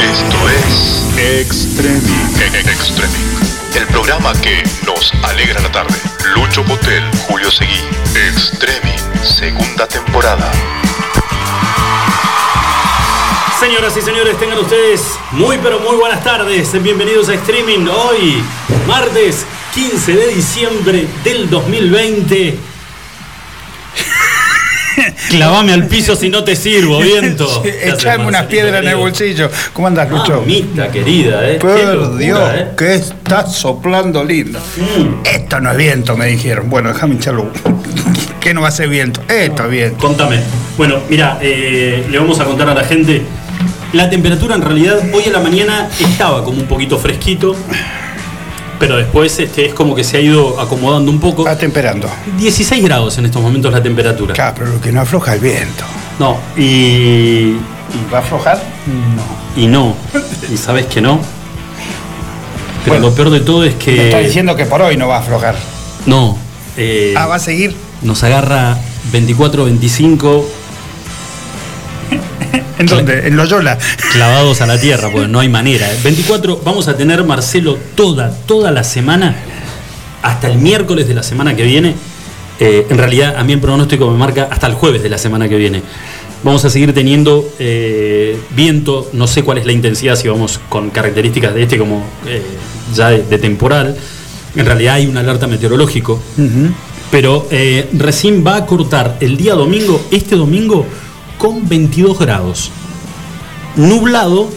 Esto es Extreme. Extreme. El programa que nos alegra la tarde. Lucho Potel, Julio Seguí. Extreme. Segunda temporada. Señoras y señores, tengan ustedes muy pero muy buenas tardes. Bienvenidos a Streaming hoy, martes 15 de diciembre del 2020. Clavame al piso si no te sirvo, viento. Sí, Echame unas piedras en el bolsillo. ¿Cómo andas, Lucho? Mamita querida, eh. Qué Por Dios, eh. que está soplando lindo. Esto no es viento, me dijeron. Bueno, déjame hincharlo. ¿Qué no va a ser viento? Esto es viento. Contame. Bueno, mira, eh, le vamos a contar a la gente. La temperatura en realidad hoy en la mañana estaba como un poquito fresquito, pero después este, es como que se ha ido acomodando un poco. Va temperando. 16 grados en estos momentos la temperatura. Claro, pero lo que no afloja el viento. No, y, ¿Y va a aflojar? No. y no. Y sabes que no. Pero Bueno, lo peor de todo es que. Me está diciendo que por hoy no va a aflojar. No. eh, Ah, va a seguir. nos agarra 24, 25 ¿En dónde? En Loyola. clavados a la tierra, porque no hay manera. ¿eh? 24, vamos a tener, Marcelo, toda, toda la semana, hasta el miércoles de la semana que viene. Eh, en realidad, a mí el pronóstico me marca hasta el jueves de la semana que viene. Vamos a seguir teniendo eh, viento, no sé cuál es la intensidad, si vamos con características de este como eh, ya de, de temporal. En realidad hay un alerta meteorológico, pero eh, recién va a cortar el día domingo, este domingo, con 22 grados. Nublado,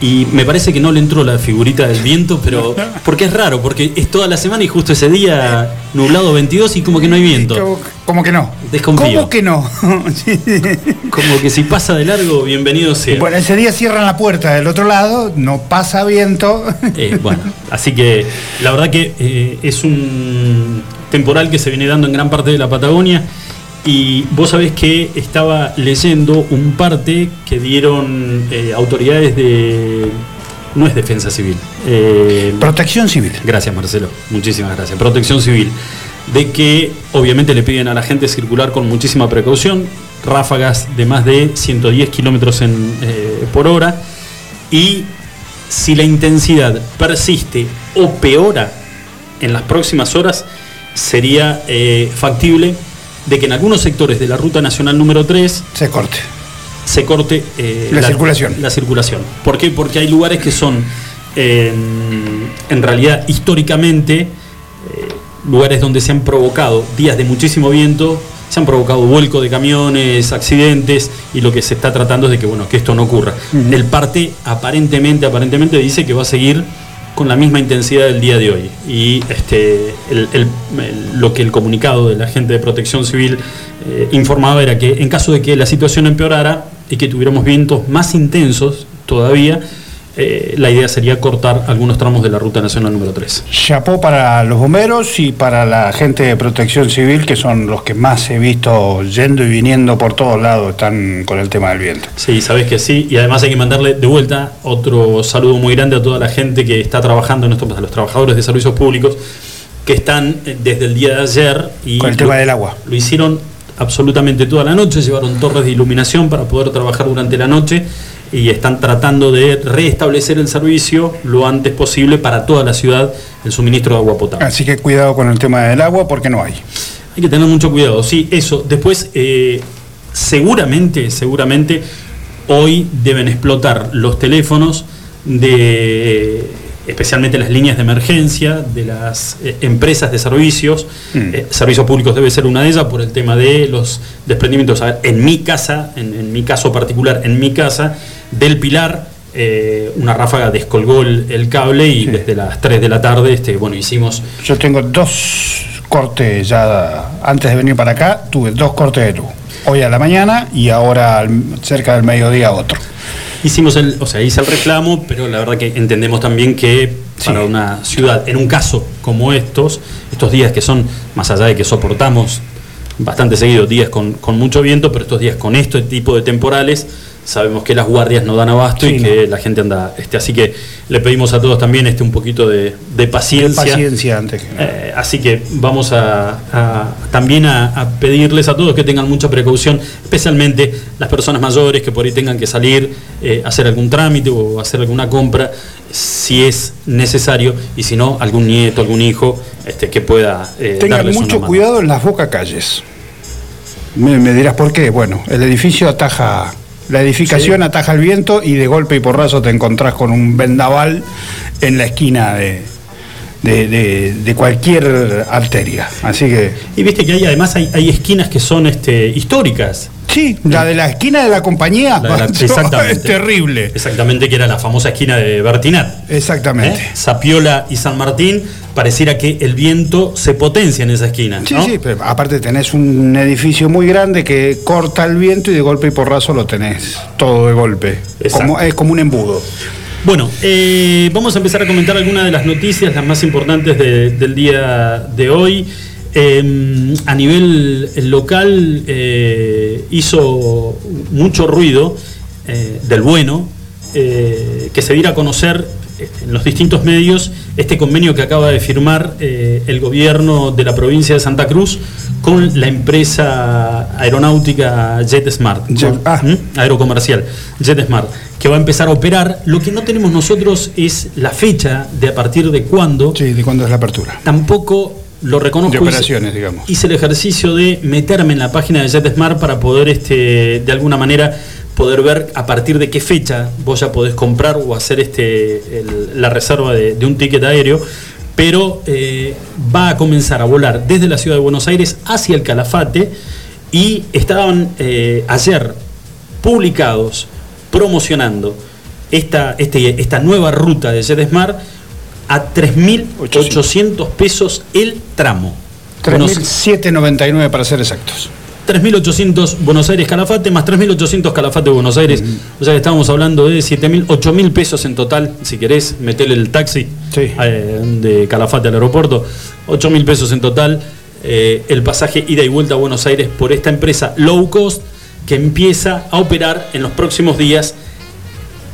y me parece que no le entró la figurita del viento, pero. Porque es raro, porque es toda la semana y justo ese día nublado 22 y como que no hay viento. Como- Como que no. Desconfío. ¿Cómo que no? Como que si pasa de largo, bienvenido sea. Bueno, ese día cierran la puerta del otro lado, no pasa viento. Eh, bueno, así que la verdad que eh, es un temporal que se viene dando en gran parte de la Patagonia. Y vos sabés que estaba leyendo un parte que dieron eh, autoridades de. No es defensa civil. eh, Protección civil. Gracias, Marcelo. Muchísimas gracias. Protección Civil. De que obviamente le piden a la gente circular con muchísima precaución, ráfagas de más de 110 kilómetros eh, por hora. Y si la intensidad persiste o peora en las próximas horas, sería factible de que en algunos sectores de la Ruta Nacional número 3 Se corte. se corte eh, La circulación. La circulación. ¿Por qué? Porque hay lugares que son, eh, en realidad, históricamente, eh, lugares donde se han provocado días de muchísimo viento, se han provocado vuelco de camiones, accidentes, y lo que se está tratando es de que, bueno, que esto no ocurra. El parte, aparentemente, aparentemente dice que va a seguir con la misma intensidad del día de hoy. Y este, el- lo que el comunicado de la gente de protección civil eh, informaba era que en caso de que la situación empeorara y que tuviéramos vientos más intensos todavía, eh, la idea sería cortar algunos tramos de la ruta nacional número 3. Chapó para los bomberos y para la gente de protección civil, que son los que más he visto yendo y viniendo por todos lados, están con el tema del viento. Sí, sabes que sí, y además hay que mandarle de vuelta otro saludo muy grande a toda la gente que está trabajando en esto, a los trabajadores de servicios públicos que están eh, desde el día de ayer y Con el lo- tema del agua. Lo hicieron absolutamente toda la noche, llevaron torres de iluminación para poder trabajar durante la noche y están tratando de restablecer el servicio lo antes posible para toda la ciudad, el suministro de agua potable. Así que cuidado con el tema del agua porque no hay. Hay que tener mucho cuidado, sí, eso. Después, eh, seguramente, seguramente, hoy deben explotar los teléfonos de, especialmente las líneas de emergencia de las eh, empresas de servicios. Eh, servicios públicos debe ser una de ellas por el tema de los desprendimientos. A ver, en mi casa, en, en mi caso particular, en mi casa, del pilar, eh, una ráfaga descolgó el, el cable y Sí. desde las 3 de la tarde, este, bueno, hicimos Yo tengo dos cortes ya, antes de venir para acá, tuve dos cortes de luz. Hoy a la mañana y ahora cerca del mediodía otro. Hicimos el, o sea, hice el reclamo, pero la verdad que entendemos también que para una ciudad, en un caso como estos, estos días que son, más allá de que soportamos bastante seguido días con, con mucho viento, pero estos días con este tipo de temporales, sabemos que las guardias no dan abasto Sí, y no. que la gente anda. Este, así que le pedimos a todos también este, un poquito de, de paciencia. Paciencia antes que nada. Eh, así que vamos a, a- también a, a pedirles a todos que tengan mucha precaución, especialmente las personas mayores que por ahí tengan que salir eh, hacer algún trámite o hacer alguna compra, si es necesario, y si no, algún nieto, algún hijo este, que pueda eh, Tengan darles mucho una cuidado en las bocacalles. Me, me dirás por qué. Bueno, el edificio ataja, la edificación Sí. ataja el viento y de golpe y porrazo te encontrás con un vendaval en la esquina de, de, de- de cualquier arteria. Así que, Y viste que hay, además hay, hay esquinas que son este, históricas. Sí, la de la esquina de la compañía La de la- exactamente. es terrible. Exactamente, que era la famosa esquina de Bertinat. Exactamente. ¿eh? Zapiola y San Martín, pareciera que el viento se potencia en esa esquina. Sí, ¿no? sí, pero aparte tenés un edificio muy grande que corta el viento y de golpe y porrazo lo tenés todo de golpe. Como, es como un embudo. Bueno, eh, vamos a empezar a comentar algunas de las noticias, las más importantes de- del día de hoy. Eh, a nivel local eh, hizo mucho ruido eh, del bueno, eh, que se diera a conocer en los distintos medios este convenio que acaba de firmar el gobierno de la provincia de Santa Cruz con la empresa aeronáutica JetSmart, Jet- ah. Aerocomercial, JetSmart, que va a empezar a operar. Lo que no tenemos nosotros es la fecha de a partir de cuándo. Sí, ¿de cuándo es la apertura? Tampoco lo reconozco. De hice- operaciones, digamos. Hice el ejercicio de meterme en la página de JetSmart para poder, este, de alguna manera, poder ver a partir de qué fecha vos ya podés comprar o hacer este, el- la reserva de, de un ticket aéreo. Pero eh, va a comenzar a volar desde la ciudad de Buenos Aires hacia el Calafate y estaban eh, ayer publicados promocionando esta, este, esta nueva ruta de JetSmart a 3.800 pesos el tramo. Buenos- 3.799 para ser exactos. 3.800 Buenos Aires Calafate más 3.800 Calafate Buenos Aires. O sea que estábamos hablando de 7.000, 8.000 pesos en total. Si querés meterle el taxi Sí. eh, de Calafate al aeropuerto, 8.000 pesos en total. eh, el pasaje ida y vuelta a Buenos Aires por esta empresa low cost que empieza a operar en los próximos días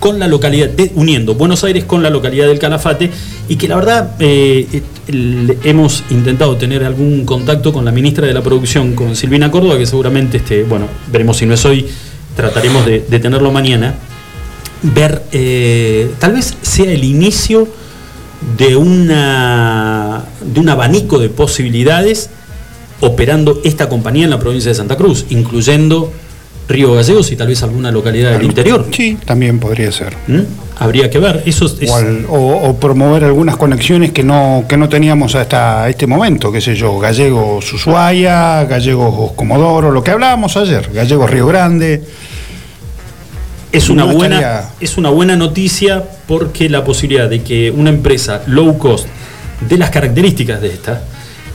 con la localidad, uniendo Buenos Aires con la localidad del Calafate y que la verdad eh, eh, hemos intentado tener algún contacto con la ministra de la Producción, con Silvina Córdoba, que seguramente, este, bueno, veremos si no es hoy, trataremos de, de tenerlo mañana, ver, eh, tal vez sea el inicio de, una, de un abanico de posibilidades operando esta compañía en la provincia de Santa Cruz, incluyendo Río Gallegos y tal vez alguna localidad del interior. Sí, también podría ser. ¿Mm? Habría que ver. Eso es, O, al- o- o promover algunas conexiones que no, que no teníamos hasta este momento, qué sé yo, Gallegos Ushuaia, Gallegos Comodoro, lo que hablábamos ayer, Gallegos Río Grande. es una no buena estaría- es una buena noticia porque la posibilidad de que una empresa low cost de las características de esta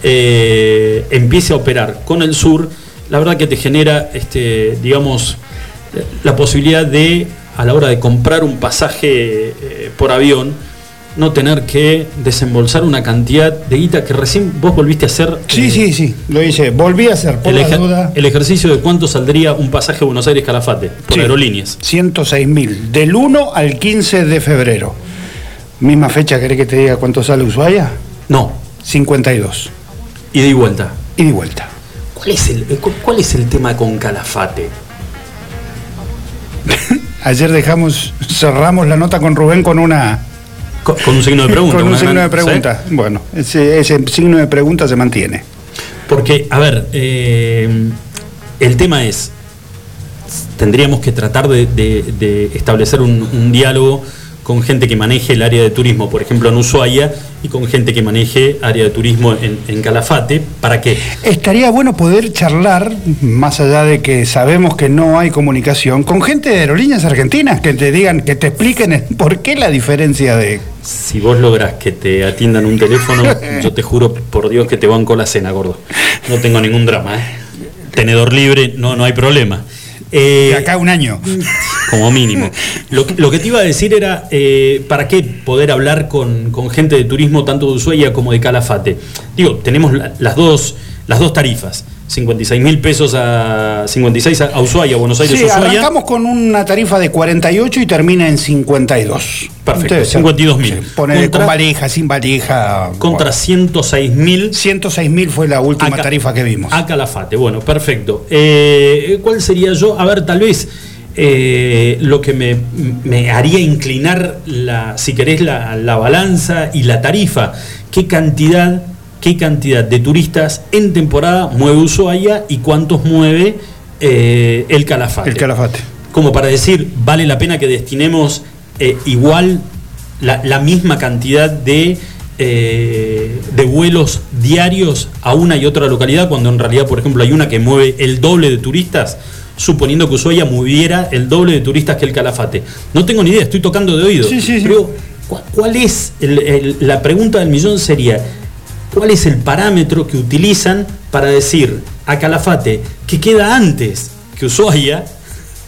eh, empiece a operar con el sur, la verdad que te genera, este, digamos, la posibilidad de a la hora de comprar un pasaje eh, por avión no tener que desembolsar una cantidad de guita que recién vos volviste a hacer. Sí, eh, sí, sí, lo hice. Volví a hacer, por el, la duda, el ejercicio de cuánto saldría un pasaje Buenos Aires Calafate por Sí. aerolíneas. 106 mil, del 1 al 15 de febrero. Misma fecha, ¿querés que te diga cuánto sale Ushuaia? No, 52. ida y vuelta. Y de vuelta. ¿Cuál es el, cu- cuál es el tema con Calafate? Ayer dejamos, cerramos la nota con Rubén con una, Con, con un signo de pregunta. con un signo gran- de pregunta. Bueno, ese, ese signo de pregunta se mantiene. Porque, a ver, eh, el tema es, tendríamos que tratar de, de- de establecer un, un diálogo con gente que maneje el área de turismo, por ejemplo en Ushuaia, y con gente que maneje área de turismo en, en Calafate, para que Estaría bueno poder charlar, más allá de que sabemos que no hay comunicación, con gente de aerolíneas argentinas que te digan, que te expliquen por qué la diferencia de. si vos lográs que te atiendan un teléfono, yo te juro por Dios que te banco la cena, gordo. No tengo ningún drama, ¿eh? Tenedor libre, no, no hay problema. Eh, de acá un año. como mínimo. Lo, que- lo que te iba a decir era, eh, ¿para qué poder hablar con, con gente de turismo tanto de Ushuaia como de Calafate? Digo, tenemos la- las, dos, las dos tarifas. 56 mil pesos a 56 a Ushuaia, Buenos Aires, Sí, Ushuaia. arrancamos con una tarifa de 48 y termina en 52. Perfecto, Entonces, 52.000. sí, Ponele Contra- con valija, sin valija. Contra 106 mil 106 mil fue la última tarifa que vimos. A Calafate, bueno, perfecto. Eh, ¿Cuál sería yo? A ver, tal vez eh, lo que me, me haría inclinar, la, si querés, la, la balanza y la tarifa. ¿Qué cantidad, ¿Qué cantidad de turistas en temporada mueve Ushuaia y cuántos mueve eh, el Calafate? El calafate. como para decir, vale la pena que destinemos eh, igual la, la misma cantidad de, eh, de vuelos diarios a una y otra localidad, cuando en realidad, por ejemplo, hay una que mueve el doble de turistas, suponiendo que Ushuaia moviera el doble de turistas que el Calafate. No tengo ni idea, estoy tocando de oído. Sí, sí, sí. Pero, ¿cu- ¿cuál es? el- el- la pregunta del millón sería, ¿cuál es el parámetro que utilizan para decir a Calafate que queda antes que Ushuaia?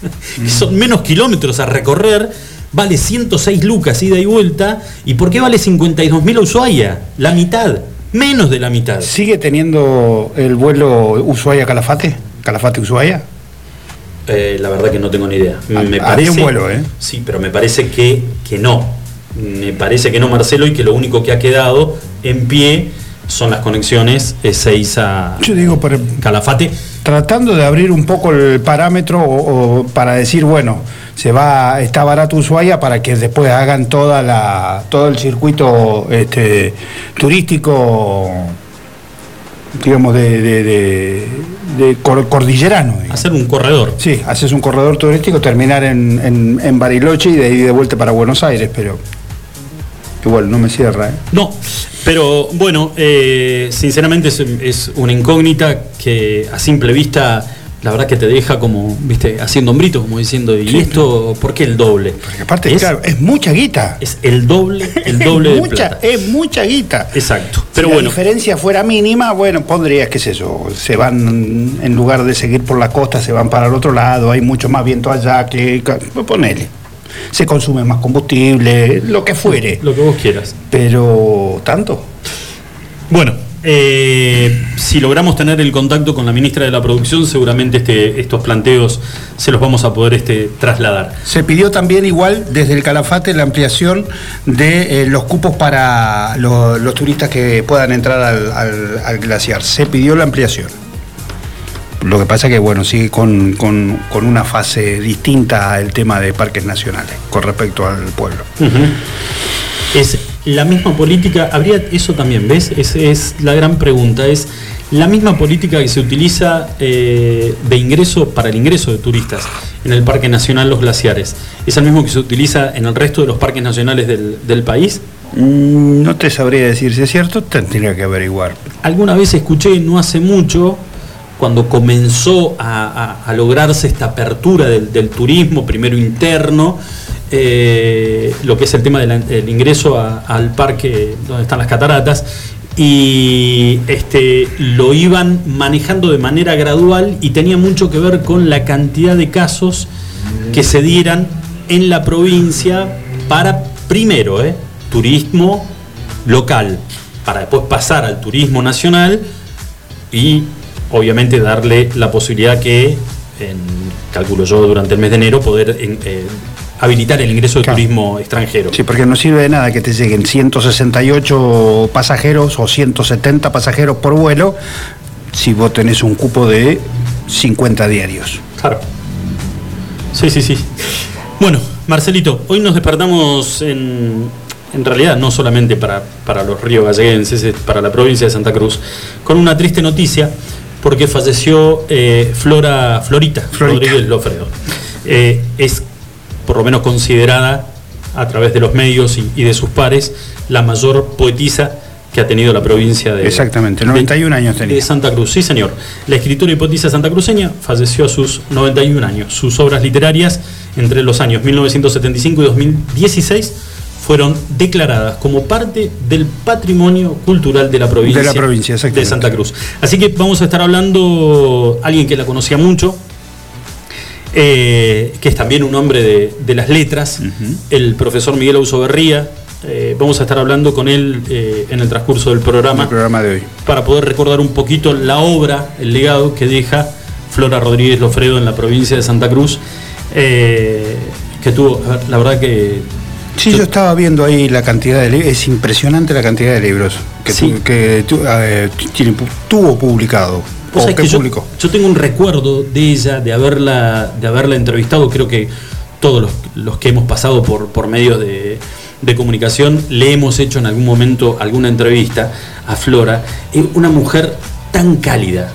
que son menos kilómetros a recorrer, vale 106 lucas ida y vuelta, ¿y por qué vale 52 mil a Ushuaia? La mitad, menos de la mitad. ¿Sigue teniendo el vuelo Ushuaia-Calafate? ¿Calafate-Ushuaia? Eh, la verdad que no tengo ni idea. Ah, Me había parece, un vuelo, ¿eh? Sí, pero me parece que, que no. Me parece que no, Marcelo, y que lo único que ha quedado en pie son las conexiones Ezeiza Yo digo, Calafate. tratando de abrir un poco el parámetro o, o para decir, bueno, se va, está barato Ushuaia para que después hagan toda la, todo el circuito este, turístico, digamos, de, de, de- de cor- cordillerano. digamos. Hacer un corredor. Sí, haces un corredor turístico, terminar en, en, en Bariloche y de ahí de vuelta para Buenos Aires, pero igual no me cierra. ¿eh? No, pero bueno, eh, sinceramente es, es una incógnita que a simple vista, la verdad que te deja como, viste, haciendo hombrito, como diciendo, ¿y Sí. esto por qué el doble? Porque aparte, es, claro, es mucha guita. es el doble, el doble de mucha, plata. es mucha guita. Exacto. Si Pero la bueno, diferencia fuera mínima, bueno, pondrías, qué sé yo, se van, en lugar de seguir por la costa, se van para el otro lado, hay mucho más viento allá que, ponele. Se consume más combustible, lo que fuere. lo que vos quieras. Pero, ¿tanto? Bueno, eh, si logramos tener el contacto con la ministra de la Producción, seguramente este, estos planteos se los vamos a poder este, trasladar. Se pidió también igual desde el Calafate la ampliación de eh, los cupos para lo- los turistas que puedan entrar al, al- al glaciar. Se pidió la ampliación. Lo que pasa que, bueno, sigue con, con- con una fase distinta al tema de parques nacionales con respecto al pueblo. Es la misma política, habría eso también, ¿ves? Es, es la gran pregunta, es la misma política que se utiliza eh, de ingreso para el ingreso de turistas en el Parque Nacional Los Glaciares. ¿Es el mismo que se utiliza en el resto de los parques nacionales del, del país? Mm, No te sabría decir si es cierto, tendría que averiguar. Alguna vez escuché, no hace mucho, cuando comenzó a, lograrse esta apertura del, turismo, primero interno, eh, lo que es el tema del ingreso al parque donde están las cataratas, y este, lo iban manejando de manera gradual y tenía mucho que ver con la cantidad de casos que se dieran en la provincia para, primero, eh, turismo local, para después pasar al turismo nacional y obviamente darle la posibilidad que, en, calculo yo, durante el mes de enero, poder en- eh, habilitar el ingreso de Claro. turismo extranjero. Sí, porque no sirve de nada que te lleguen 168 pasajeros o 170 pasajeros por vuelo si vos tenés un cupo de 50 diarios. Claro. Sí, sí, sí. Bueno, Marcelito, hoy nos despertamos en, en realidad no solamente para, para los ríos galleguenses, es para la provincia de Santa Cruz, con una triste noticia, porque falleció eh, Flora, Florita, Florita. Rodríguez Lofredo. Eh, es por lo menos considerada a través de los medios y, y de sus pares la mayor poetisa que ha tenido la provincia de Exactamente, de- 91 años tenía. de Santa Cruz, sí señor. La escritora y poetisa santacruceña falleció a sus 91 años. Sus obras literarias entre los años 1975 y 2016 fueron declaradas como parte del patrimonio cultural de la provincia, De la provincia, de Santa Cruz. Así que vamos a estar hablando alguien que la conocía mucho, eh, que es también un hombre de, de las letras, el profesor Miguel Ausoberría, eh, vamos a estar hablando con él eh, en el transcurso del programa, El programa de hoy. para poder recordar un poquito la obra, el legado que deja Flora Rodríguez Lofredo en la provincia de Santa Cruz, eh, que tuvo, la verdad que... Sí, yo estaba viendo ahí la cantidad de libros, es impresionante la cantidad de libros que, Sí. tu- que tu- eh, tiene pu- tuvo publicado. O sabés que yo, publicó. yo tengo un recuerdo de ella, de haberla, de haberla entrevistado, creo que todos los, los que hemos pasado por, por medios de, de comunicación le hemos hecho en algún momento alguna entrevista a Flora. Es una mujer tan cálida,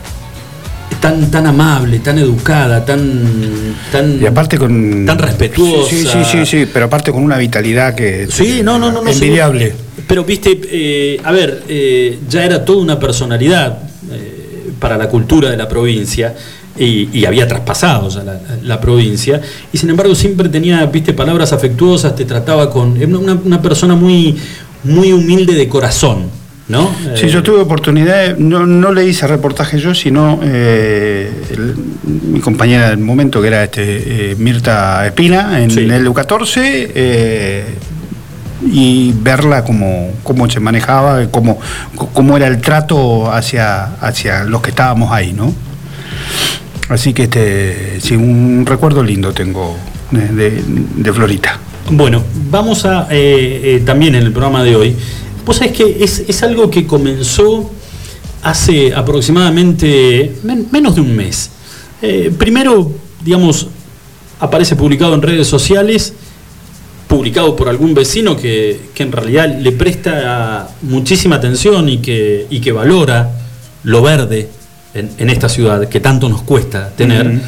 tan, tan amable, tan educada, tan, tan, Y aparte con. tan respetuosa. Sí, sí, sí, sí, pero aparte con una vitalidad que. Sí, no, no, no. no Envidiable. Pero viste, eh, a ver, eh, ya era toda una personalidad eh, para la cultura de la provincia y, y había traspasado ya la, la provincia y sin embargo siempre tenía, viste, palabras afectuosas, te trataba con una, una persona muy, muy humilde de corazón, ¿no? Sí, Eh, yo tuve oportunidad, no, no le hice reportaje yo, sino eh, el- mi compañera del momento, que era este, eh, Mirta Espina, en Sí. el U14, eh, y verla cómo, cómo se manejaba, cómo, cómo era el trato hacia, hacia los que estábamos ahí, ¿no? Así que este, sí, un recuerdo lindo tengo de, de- de Florita. Bueno, vamos a eh, eh, también en el programa de hoy. Vos sabés que es, es algo que comenzó hace aproximadamente men- menos de un mes. Eh, primero, digamos, aparece publicado en redes sociales, publicado por algún vecino que, que en realidad le presta muchísima atención y que, y que valora lo verde en, en esta ciudad que tanto nos cuesta tener.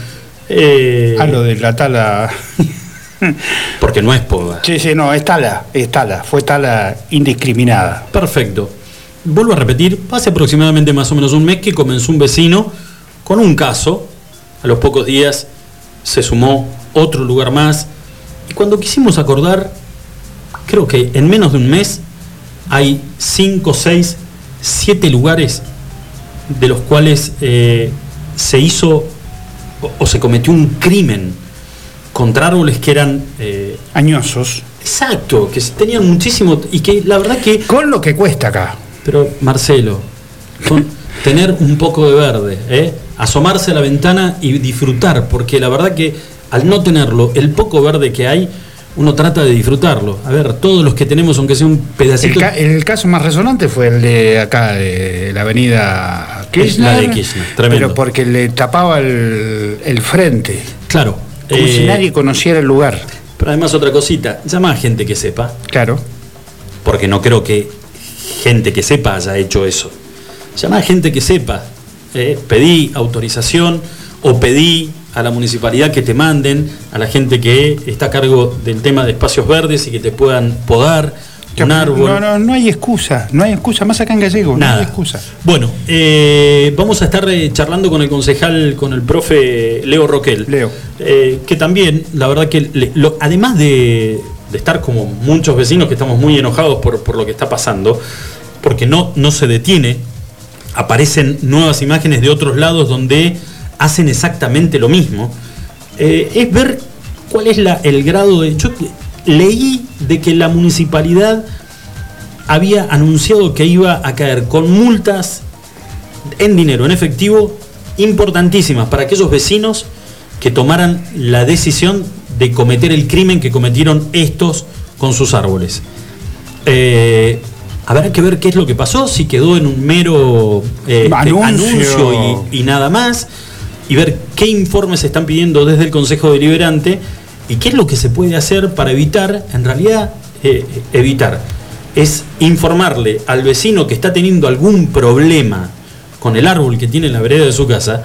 Eh, Ah, lo de la tala. porque no es poda. Sí, sí, no, es tala, es tala, fue tala indiscriminada. Perfecto. Vuelvo a repetir, hace aproximadamente más o menos un mes que comenzó un vecino con un caso. A los pocos días se sumó otro lugar más. Y cuando quisimos acordar, creo que en menos de un mes hay 5, 6, 7 lugares de los cuales eh, se hizo o, o se cometió un crimen contra árboles que eran... eh, Añosos. Exacto, que tenían muchísimo y que la verdad que Con lo que cuesta acá. pero Marcelo, con tener un poco de verde, ¿eh? asomarse a la ventana y disfrutar, porque la verdad que al no tenerlo, el poco verde que hay, uno trata de disfrutarlo. A ver, todos los que tenemos, aunque sea un El, pedacito. ca- el caso más resonante fue el de acá, de la avenida Kirchner. La de Kirchner, tremendo. Pero porque le tapaba el, el frente. claro. Como eh, si nadie conociera el lugar. Pero además otra cosita, llama a gente que sepa, Claro. porque no creo que gente que sepa haya hecho eso. Llama a gente que sepa. eh, pedí autorización o pedí a la municipalidad que te manden a la gente que está a cargo del tema de espacios verdes y que te puedan podar un árbol. No, no, no hay excusa. No hay excusa. Más acá en Gallego, no Nada. hay excusa. Bueno, eh, vamos a estar eh, charlando con el concejal, con el profe Leo Roquel. Leo. Eh, que también, la verdad que, le- lo- además de, de estar como muchos vecinos que estamos muy enojados por, por lo que está pasando, porque no, no se detiene, aparecen nuevas imágenes de otros lados donde hacen exactamente lo mismo, es ver cuál es la, el grado de... Yo leí de que la municipalidad había anunciado que iba a caer con multas en dinero, en efectivo, importantísimas para aquellos vecinos que tomaran la decisión de cometer el crimen que cometieron estos con sus árboles. Eh, habrá que ver qué es lo que pasó, si quedó en un mero eh, Anuncio. anuncio y, y nada más, y ver qué informes se están pidiendo desde el Consejo Deliberante y qué es lo que se puede hacer para evitar, en realidad, eh, evitar, es informarle al vecino que está teniendo algún problema con el árbol que tiene en la vereda de su casa,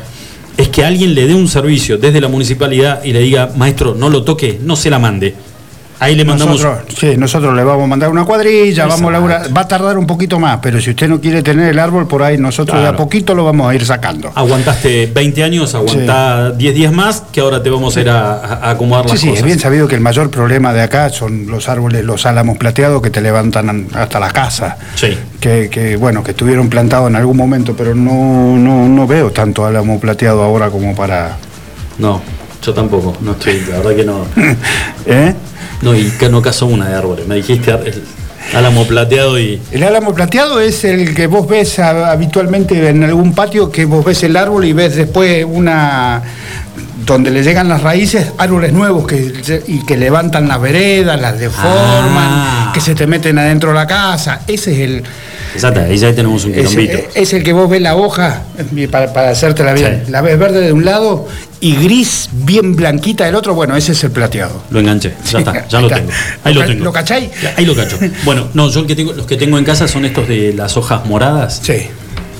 es que alguien le dé un servicio desde la municipalidad y le diga, maestro, no lo toque, no se la mande. Ahí le mandamos... Nosotros, sí, nosotros le vamos a mandar una cuadrilla, vamos a Exacto. laburar. Va a tardar un poquito más, pero si usted no quiere tener el árbol por ahí, nosotros de a poquito lo vamos a ir sacando. Aguantaste 20 años, aguantá 10 días más, que ahora te vamos a ir a, a acomodar Sí, las sí, cosas. es bien sabido que el mayor problema de acá son los árboles, los álamos plateados que te levantan hasta la casa. Sí. Que, que, bueno, que estuvieron plantados en algún momento, pero no, no, no veo tanto álamo plateado ahora como para. No, yo tampoco, no estoy, la verdad que no. ¿Eh? No, y que no caso una de árboles. Me dijiste el- Álamo plateado y. El álamo plateado es el que vos ves habitualmente en algún patio, que vos ves el árbol y ves después una. donde le llegan las raíces, árboles nuevos que, y que levantan las veredas, las deforman, Ah. que se te meten adentro de la casa. Ese es el. Exacto, ahí ya tenemos un quilombito. es el que vos ves la hoja, eh, para, para hacértela bien. Sí. La ves verde de un lado y gris, bien blanquita del otro. Bueno, ese es el plateado. Lo enganché, ya está, ya lo está. tengo. Ahí ¿Lo tengo. lo cachai? Ahí lo cacho. Bueno, no, yo el que tengo, los que tengo en casa son estos de las hojas moradas. Sí.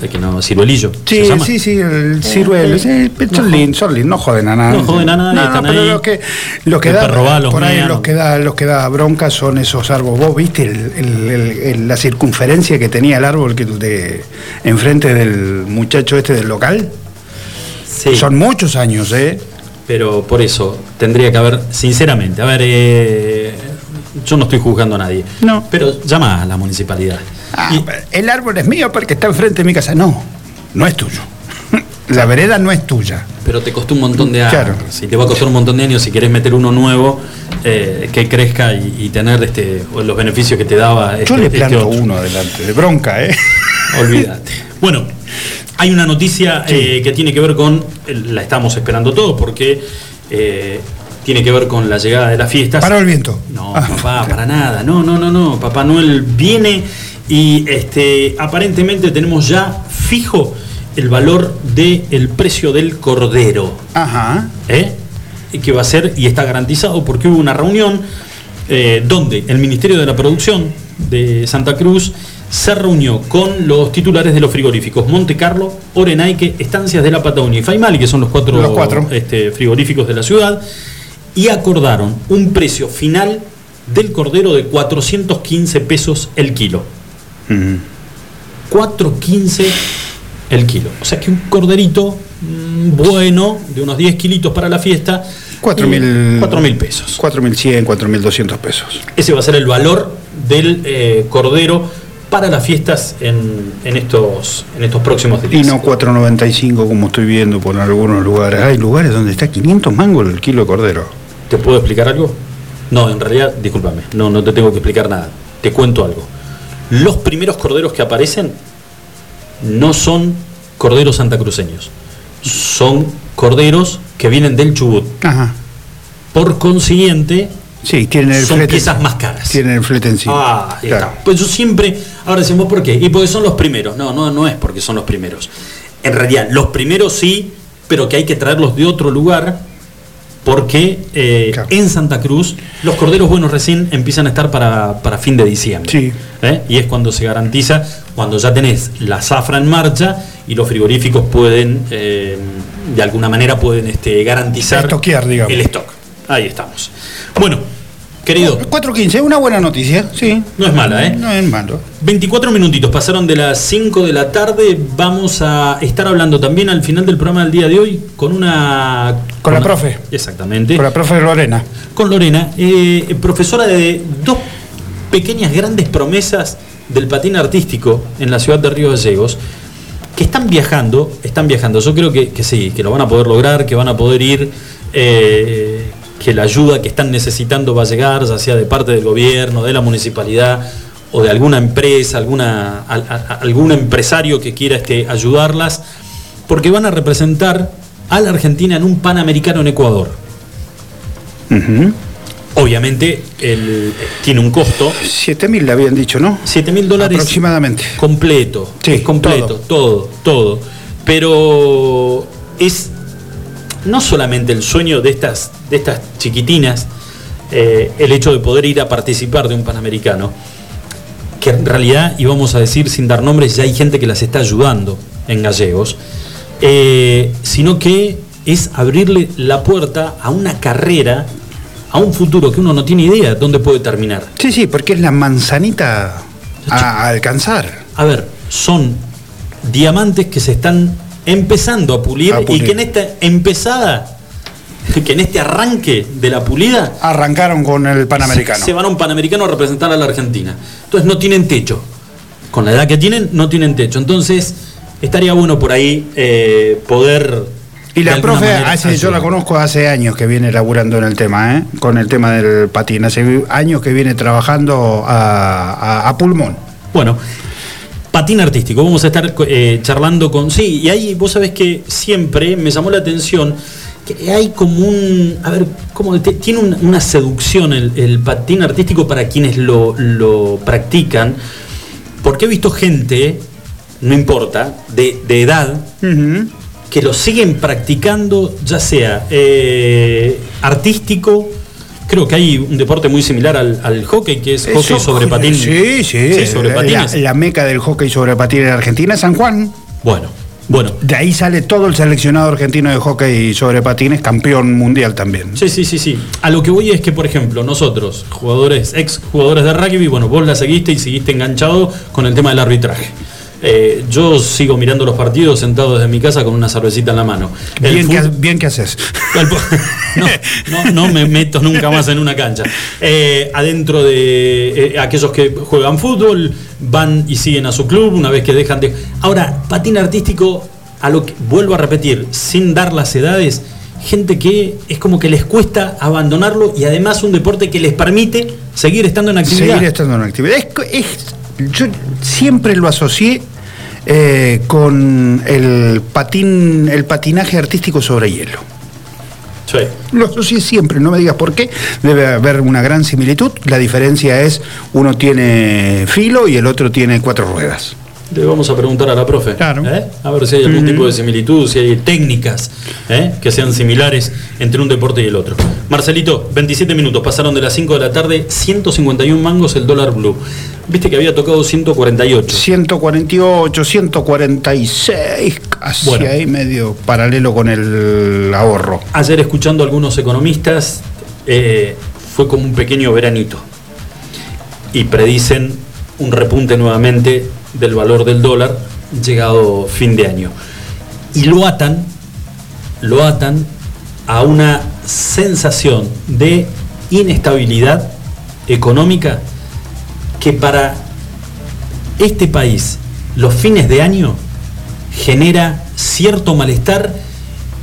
De que no, ciruelillo. Sí, ¿se llama? sí, sí, el ciruelo. sí, son lindos, son lindos, no joden a nadie. No joden a No, están pero ahí. Los que, los que da, los por ahí los que, da, los que da bronca son esos árboles. ¿Vos viste el- el- el- el- la circunferencia que tenía el árbol que, de, enfrente del muchacho este del local? Sí, Son muchos años, ¿eh? pero por eso tendría que haber, sinceramente, a ver, eh, yo no estoy juzgando a nadie. No. Pero llama a la municipalidad. Ah, Y- el árbol es mío porque está enfrente de mi casa. No, no es tuyo. La vereda no es tuya. pero te costó un montón de años. Claro. Si te va a costar un montón de años si querés meter uno nuevo eh, que crezca y, y tener este los beneficios que te daba este, Yo le este planto uno adelante, de bronca, ¿eh? Olvídate. Bueno, hay una noticia eh, que tiene que ver con, la estamos esperando todos porque eh, tiene que ver con la llegada de las fiestas. Paró el viento. No, Ah, papá, para nada. No, no, no, no. Papá Noel viene y este, aparentemente tenemos ya fijo el valor del precio del cordero. Ajá. ¿eh? Que va a ser y está garantizado porque hubo una reunión eh, donde el Ministerio de la Producción de Santa Cruz se reunió con los titulares de los frigoríficos Monte Carlo, Orenaique, Estancias de la Patagonia y Faimali, que son los cuatro, Los cuatro. este, frigoríficos de la ciudad, y acordaron un precio final del cordero de 415 pesos el kilo. Mm. 4.15 el kilo. O sea que un corderito mm, bueno, de unos 10 kilitos para la fiesta, Cuatro eh, mil- pesos. 4.100, 4.200 pesos. Ese va a ser el valor del eh, cordero para las fiestas en, en estos, en estos próximos Y días. no 4.95 como estoy viendo por algunos lugares. Hay lugares donde está 500 mangos el kilo de cordero. ¿Te puedo explicar algo? No, en realidad, discúlpame, no, no te tengo que explicar nada. Te cuento algo. Los primeros corderos que aparecen no son corderos santacruceños, son corderos que vienen del Chubut. Ajá. Por consiguiente, Sí, tienen el son flete. piezas más caras. Tienen el flete encima. Ah, ahí Claro. está. Pues yo siempre, ahora decimos por qué, y porque son los primeros. No, no, no es porque son los primeros. En realidad, los primeros sí, pero que hay que traerlos de otro lugar, porque eh, Claro. en Santa Cruz los corderos buenos recién empiezan a estar para, para fin de diciembre. Sí. ¿Eh? Y es cuando se garantiza, cuando ya tenés la zafra en marcha y los frigoríficos pueden, eh, de alguna manera, pueden este, garantizar el stock. Ahí estamos. Bueno, querido. 4.15, una buena noticia, sí. No es mala, ¿eh? No es malo. 24 minutitos, pasaron de las 5 de la tarde. Vamos a estar hablando también al final del programa del día de hoy con una. Con la profe. Exactamente. Con la profe Lorena. Con Lorena, eh, profesora de dos pequeñas grandes promesas del patín artístico en la ciudad de Río Gallegos, que están viajando, están viajando. Yo creo que, que sí, que lo van a poder lograr, que van a poder ir, eh, que la ayuda que están necesitando va a llegar, ya sea de parte del gobierno, de la municipalidad o de alguna empresa, alguna, a- algún empresario que quiera este, ayudarlas, porque van a representar a la Argentina en un Panamericano en Ecuador. Obviamente el- tiene un costo, 7.000 le habían dicho, ¿no? 7 mil dólares Aproximadamente. completo, Sí, es completo, todo. todo, Pero es no solamente el sueño de estas, de estas chiquitinas, eh, el hecho de poder ir a participar de un Panamericano, que en realidad, y vamos a decir sin dar nombres, ya hay gente que las está ayudando en gallegos, eh, sino que es abrirle la puerta a una carrera, a un futuro que uno no tiene idea dónde puede terminar. Sí, sí, porque es la manzanita a, alcanzar. A ver, son diamantes que se están empezando a pulir, A pulir. y que en esta empezada, que en este arranque de la pulida, Arrancaron con el Panamericano. se van a un Panamericano a representar a la Argentina. Entonces no tienen techo. Con la edad que tienen, no tienen techo. Entonces estaría bueno por ahí eh, poder Y la profe, hace, yo la conozco hace años que viene laburando en el tema, ¿eh? con el tema del patín. Hace años que viene trabajando a, a- a pulmón. Bueno, patín artístico. Vamos a estar eh, charlando con. Sí, y ahí vos sabés que siempre me llamó la atención que hay como un. A ver, como te- tiene un- una seducción el, el patín artístico para quienes lo, lo practican. Porque he visto gente, no importa, de, de edad, que lo siguen practicando, ya sea eh, artístico. Creo que hay un deporte muy similar al, al hockey, que es hockey sobre patín. Sí, sí. sobre la, patines. la meca del hockey sobre patín en Argentina es San Juan. Bueno, bueno. De ahí sale todo el seleccionado argentino de hockey sobre patines, campeón mundial también. Sí, sí, sí, sí. A lo que voy es que, por ejemplo, nosotros, jugadores, ex jugadores de rugby, bueno, vos la seguiste y seguiste enganchado con el tema del arbitraje. Eh, yo sigo mirando los partidos sentado desde mi casa con una cervecita en la mano. Bien que, bien que haces. No, no, no me meto nunca más en una cancha. Eh, adentro de eh, aquellos que juegan fútbol, van y siguen a su club una vez que dejan de. Ahora, patín artístico, a lo que vuelvo a repetir, sin dar las edades, gente que es como que les cuesta abandonarlo y además un deporte que les permite seguir estando en actividad. Seguir estando en actividad. Es co- es- yo siempre lo asocié eh, con el patín, el patinaje artístico sobre hielo. Sí. Lo asocié siempre, no me digas por qué. Debe haber una gran similitud. La diferencia es uno tiene filo y el otro tiene cuatro ruedas. Le vamos a preguntar a la profe. Claro. ¿eh? A ver si hay algún tipo de similitud, si hay técnicas ¿eh? que sean similares entre un deporte y el otro. Marcelito, 27 minutos, pasaron de las 5 de la tarde, 151 mangos el dólar blue. Viste que había tocado 148. 148, 146, casi Bueno. ahí medio paralelo con el ahorro. Ayer escuchando a algunos economistas, eh, fue como un pequeño veranito. Y predicen un repunte nuevamente del valor del dólar llegado fin de año. Y lo atan, lo atan a una sensación de inestabilidad económica que para este país los fines de año genera cierto malestar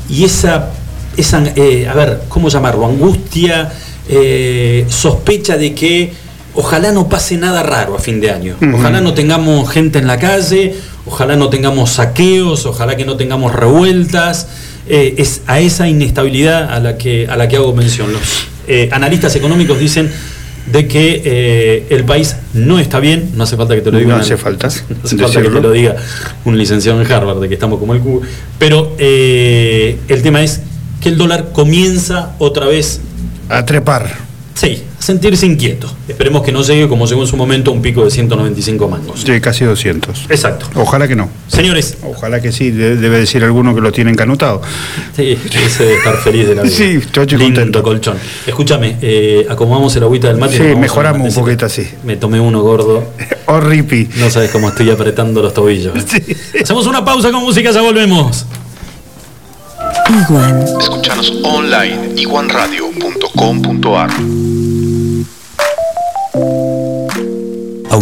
y esa, esa eh, a ver, ¿cómo llamarlo? Angustia, eh, sospecha de que ojalá no pase nada raro a fin de año. Ojalá no tengamos gente en la calle, ojalá no tengamos saqueos, ojalá que no tengamos revueltas. Eh, es a esa inestabilidad a la que, a la que hago mención. Los analistas económicos dicen de que eh, el país no está bien, no hace falta que te lo diga. No un- hace falta no hace falta que te lo diga un licenciado en Harvard, de que estamos como el cubo. Pero eh, el tema es que el dólar comienza otra vez, A trepar. sí, sentirse inquieto. Esperemos que no llegue como llegó en su momento un pico de 195 mangos. Sí, casi 200. Exacto. Ojalá que no. Señores, Ojalá que sí, de- debe decir alguno que lo tiene encanutado. sí, ese debe estar feliz de la vida. Sí, chocho Lindo contento. colchón. Escúchame, eh, acomodamos el agüita del mate. y Sí, mejoramos un poquito así. Me tomé uno gordo. Horripi. No sabes cómo estoy apretando los tobillos. Hacemos una pausa con música, ya volvemos. Iguan. Escuchanos online iguanradio.com.ar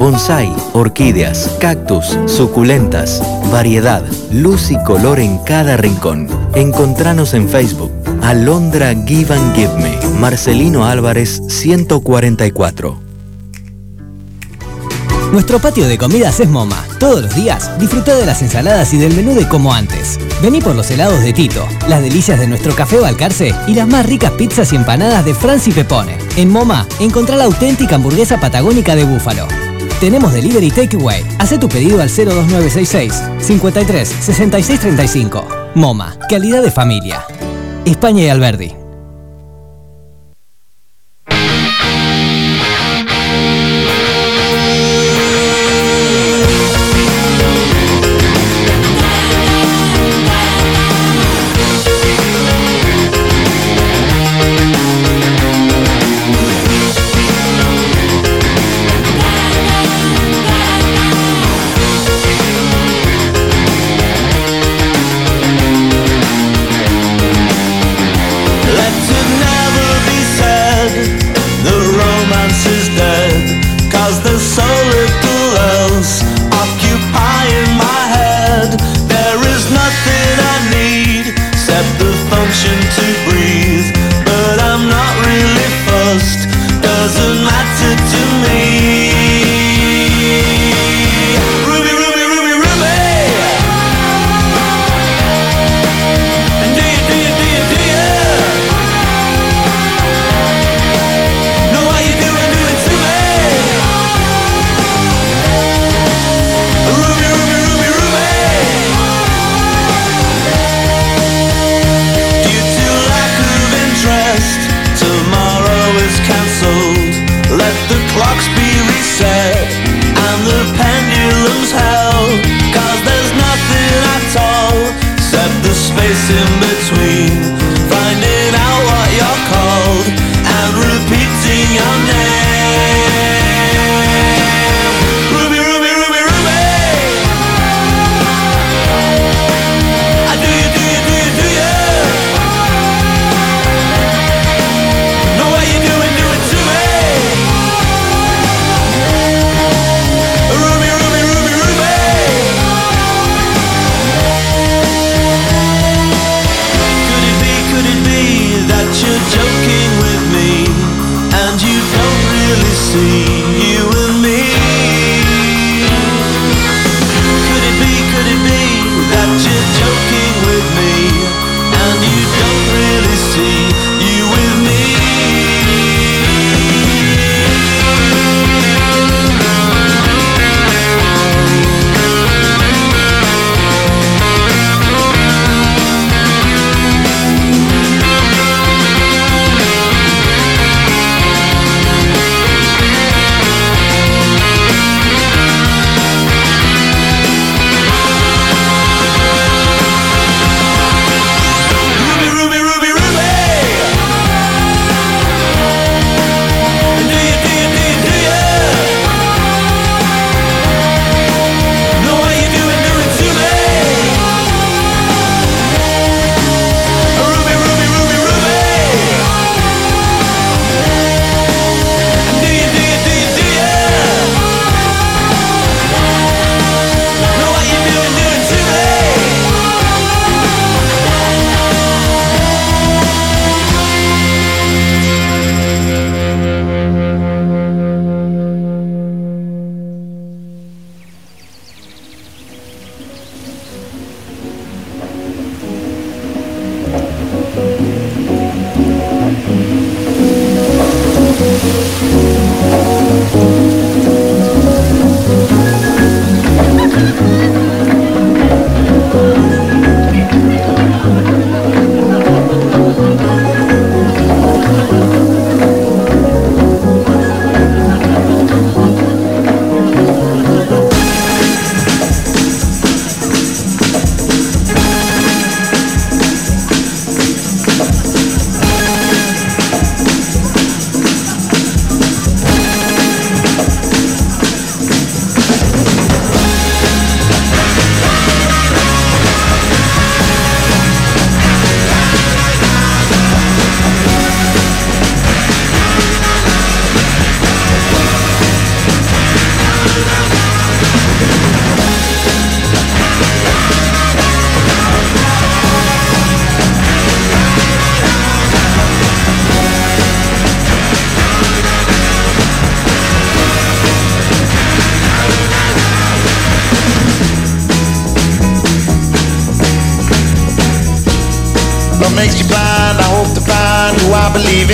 Bonsai, orquídeas, cactus, suculentas, variedad, luz y color en cada rincón. Encontranos en Facebook. Alondra Give and Give Me. Marcelino Álvarez 144. Nuestro patio de comidas es MoMA. Todos los días disfruta de las ensaladas y del menú de como antes. Vení por los helados de Tito, las delicias de nuestro café Balcarce y las más ricas pizzas y empanadas de Franci Pepone. En MoMA encontrá la auténtica hamburguesa patagónica de búfalo. Tenemos delivery takeaway. Haz tu pedido al 02966 53 66 35. MoMA, calidad de familia. España y Alberdi.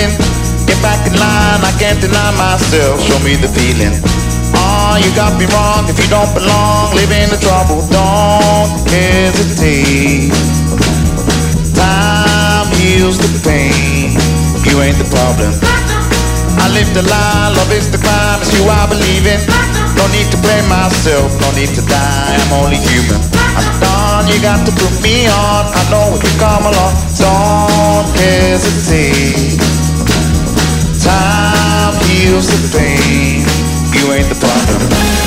feeling. Get back in line, I can't deny myself. Show me the feeling. Ah, you got me wrong if you don't belong. Live in the trouble, don't hesitate. Time heals the pain. You ain't the problem. I live the lie, love is the crime, it's you I believe in. No need to blame myself, no need to die, I'm only human. I'm done, you got to put me on. I know if you come along, don't hesitate. Time heals the pain. You ain't the problem.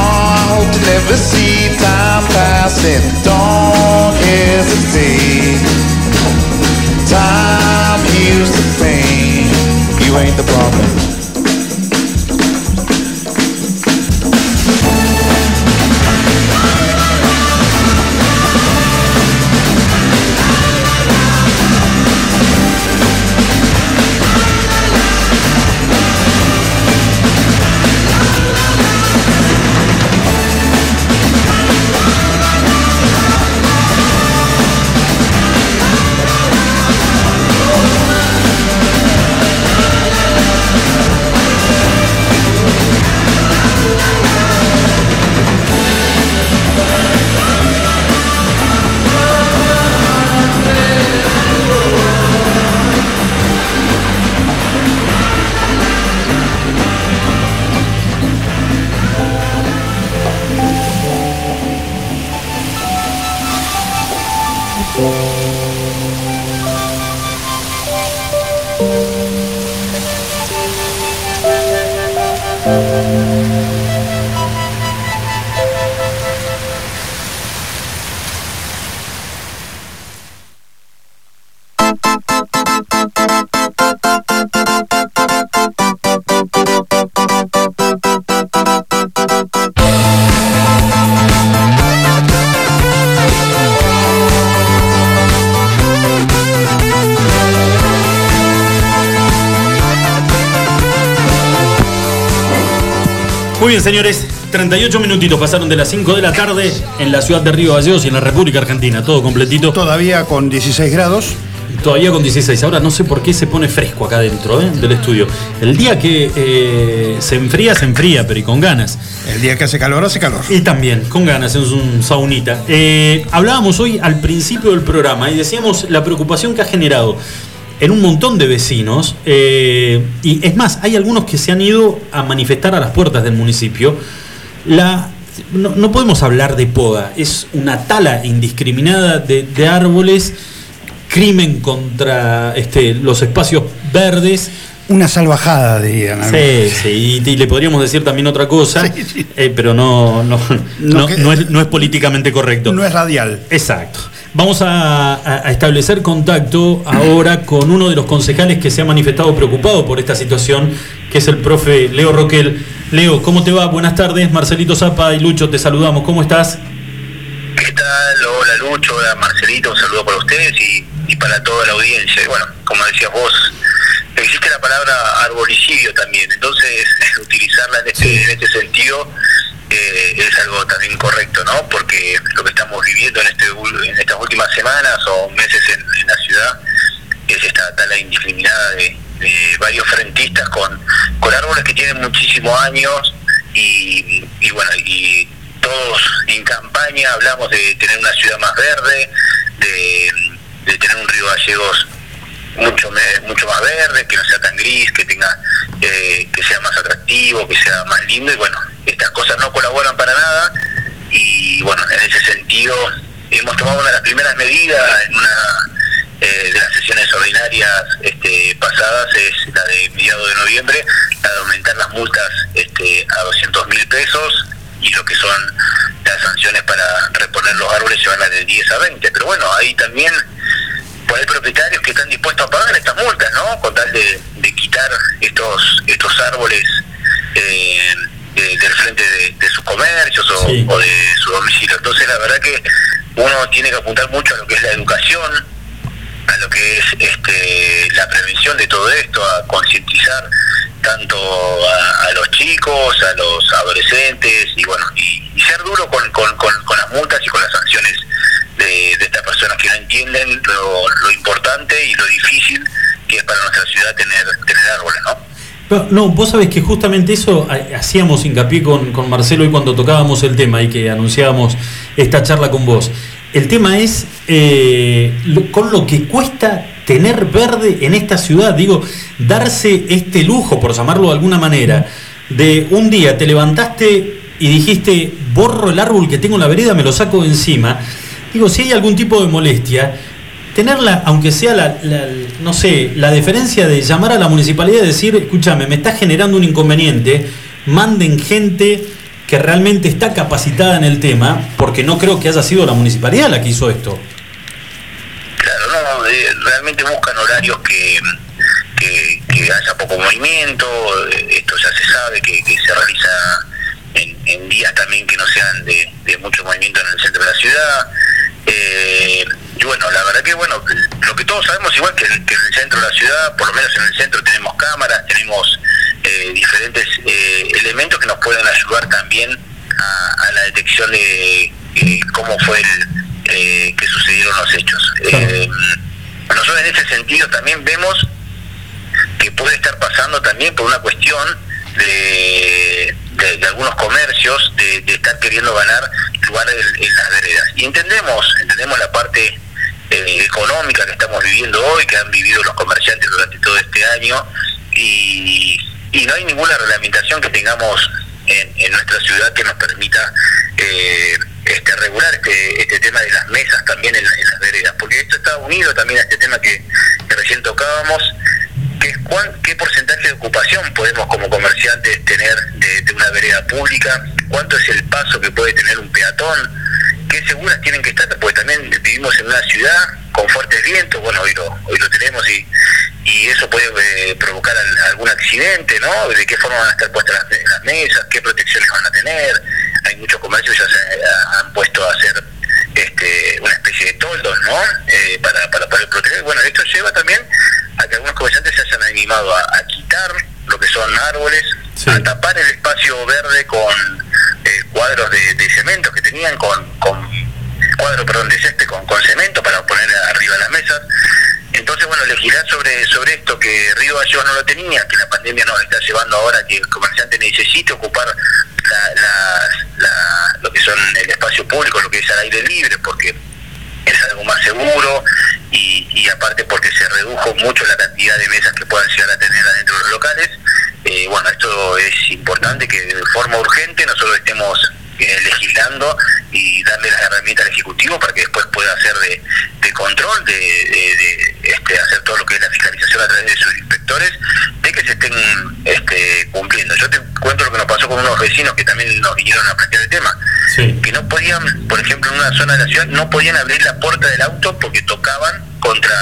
I hope to never see time passing. Don't hesitate. Time heals the pain. You ain't the problem. Muy bien, señores. 38 minutitos pasaron de las 5 de la tarde en la ciudad de Río Gallegos y en la República Argentina. Todo completito. Todavía con 16 grados. Todavía con 16. Ahora no sé por qué se pone fresco acá dentro ¿eh? del estudio. El día que eh, se enfría, se enfría, pero y con ganas. El día que hace calor, hace calor. Y también, con ganas, es un saunita. Eh, hablábamos hoy al principio del programa y decíamos la preocupación que ha generado en un montón de vecinos, eh, y es más, hay algunos que se han ido a manifestar a las puertas del municipio. La, no, podemos hablar de poda, es una tala indiscriminada de, árboles, crimen contra este, los espacios verdes. Una salvajada, dirían. Sí, sí, y, le podríamos decir también otra cosa, eh, pero no, no, no, es, no es políticamente correcto. No es radial. Exacto. Vamos a, establecer contacto ahora con uno de los concejales que se ha manifestado preocupado por esta situación, que es el profe Leo Roquel. Leo, ¿cómo te va? Buenas tardes. Marcelito Zapa y Lucho, te saludamos. ¿Cómo estás? ¿Qué tal? Hola Lucho, hola Marcelito, un saludo para ustedes y, para toda la audiencia. bueno, como decías vos, existe la palabra arbolicidio también, entonces utilizarla en este, en este sentido eh, es algo también correcto, ¿no? Porque lo que estamos viviendo en, este, en estas últimas semanas o meses en, la ciudad es esta tala indiscriminada de, varios frentistas con, con árboles que tienen muchísimos años y, bueno, y todos en campaña hablamos de tener una ciudad más verde, de, tener un río Gallegos mucho mucho más verde, que no sea tan gris, que tenga eh, que sea más atractivo, que sea más lindo y bueno, estas cosas no colaboran para nada y bueno, en ese sentido hemos tomado una de las primeras medidas en una eh, de las sesiones ordinarias este, pasadas, es la de mediados de noviembre, la de aumentar las multas este, a 200 mil pesos y lo que son las sanciones para reponer los árboles se van a de 10 a 20. Pero bueno, ahí también pues hay propietarios que están dispuestos a pagar estas multas, ¿no? Con tal de, quitar estos estos árboles eh, del frente de, sus comercios o, de su domicilio. Entonces la verdad que uno tiene que apuntar mucho a lo que es la educación, a lo que es este, la prevención de todo esto, a concientizar tanto a, los chicos, a los adolescentes y bueno, y, ser duro con, las multas y con las sanciones de, estas personas que no entienden lo, lo importante y lo difícil que es para nuestra ciudad tener, tener árboles, ¿no? No, vos sabés que justamente eso hacíamos hincapié con, Marcelo y cuando tocábamos el tema y que anunciábamos esta charla con vos. El tema es eh, con lo que cuesta tener verde en esta ciudad, digo, darse este lujo, por llamarlo de alguna manera, de un día te levantaste y dijiste, borro el árbol que tengo en la vereda, me lo saco de encima. Digo, si hay algún tipo de molestia, tenerla, aunque sea la, no sé, la deferencia de llamar a la municipalidad y decir, escúchame, me está generando un inconveniente, manden gente que realmente está capacitada en el tema, porque no creo que haya sido la municipalidad la que hizo esto. Claro, no, eh, realmente buscan horarios que, que, haya poco movimiento, eh, esto ya se sabe que, se realiza en, días también que no sean de mucho movimiento en el centro de la ciudad. Eh, y bueno, la verdad que bueno, lo que todos sabemos igual que, en el centro de la ciudad, por lo menos en el centro tenemos cámaras, tenemos eh, diferentes eh, elementos que nos pueden ayudar también a, la detección de eh, cómo fue el, que sucedieron los hechos. nosotros en ese sentido también vemos que puede estar pasando también por una cuestión de, de, algunos comercios de, estar queriendo ganar lugares en las veredas. Y entendemos, entendemos la parte eh, económica que estamos viviendo hoy, que han vivido los comerciantes durante todo este año, y, no hay ninguna reglamentación que tengamos en, nuestra ciudad que nos permita eh, este, regular este, este tema de las mesas también en, las veredas, unido también a este tema que, recién tocábamos, que cuán, qué porcentaje de ocupación podemos como comerciantes tener de, una vereda pública, cuánto es el paso que puede tener un peatón, qué seguras tienen que estar, porque también vivimos en una ciudad con fuertes vientos, bueno, hoy lo, hoy lo tenemos y, y eso puede eh, provocar algún accidente, ¿no? De qué forma van a estar puestas las, mesas, qué protecciones van a tener. Hay muchos comercios ya se eh, han puesto a hacer este, una especie de toldos, ¿no? Eh, para, para poder proteger. Bueno, esto lleva también a que algunos comerciantes se hayan animado a, quitar lo que son árboles, a tapar el espacio verde con cuadros de, cemento que tenían, con, con cuadros, perdón, de césped con, con cemento para poner arriba las mesas. Entonces, bueno, legislar sobre, sobre esto que Río Gallegos no lo tenía, que la pandemia nos está llevando ahora que el comerciante necesite ocupar lo que son el espacio público, lo que es al aire libre, porque es algo más seguro y, aparte porque se redujo mucho la cantidad de mesas que puedan llegar a tener adentro de los locales. Eh, bueno, esto es importante que de forma urgente nosotros estemos eh, legislando y darle las herramientas al Ejecutivo para que después pueda hacer de, control, de, este, hacer todo lo que es la fiscalización a través de sus inspectores, de que se estén este, cumpliendo. Yo te cuento lo que nos pasó con unos vecinos que también nos vinieron a plantear el tema, que no podían, por ejemplo, en una zona de la ciudad, no podían abrir la puerta del auto porque tocaban contra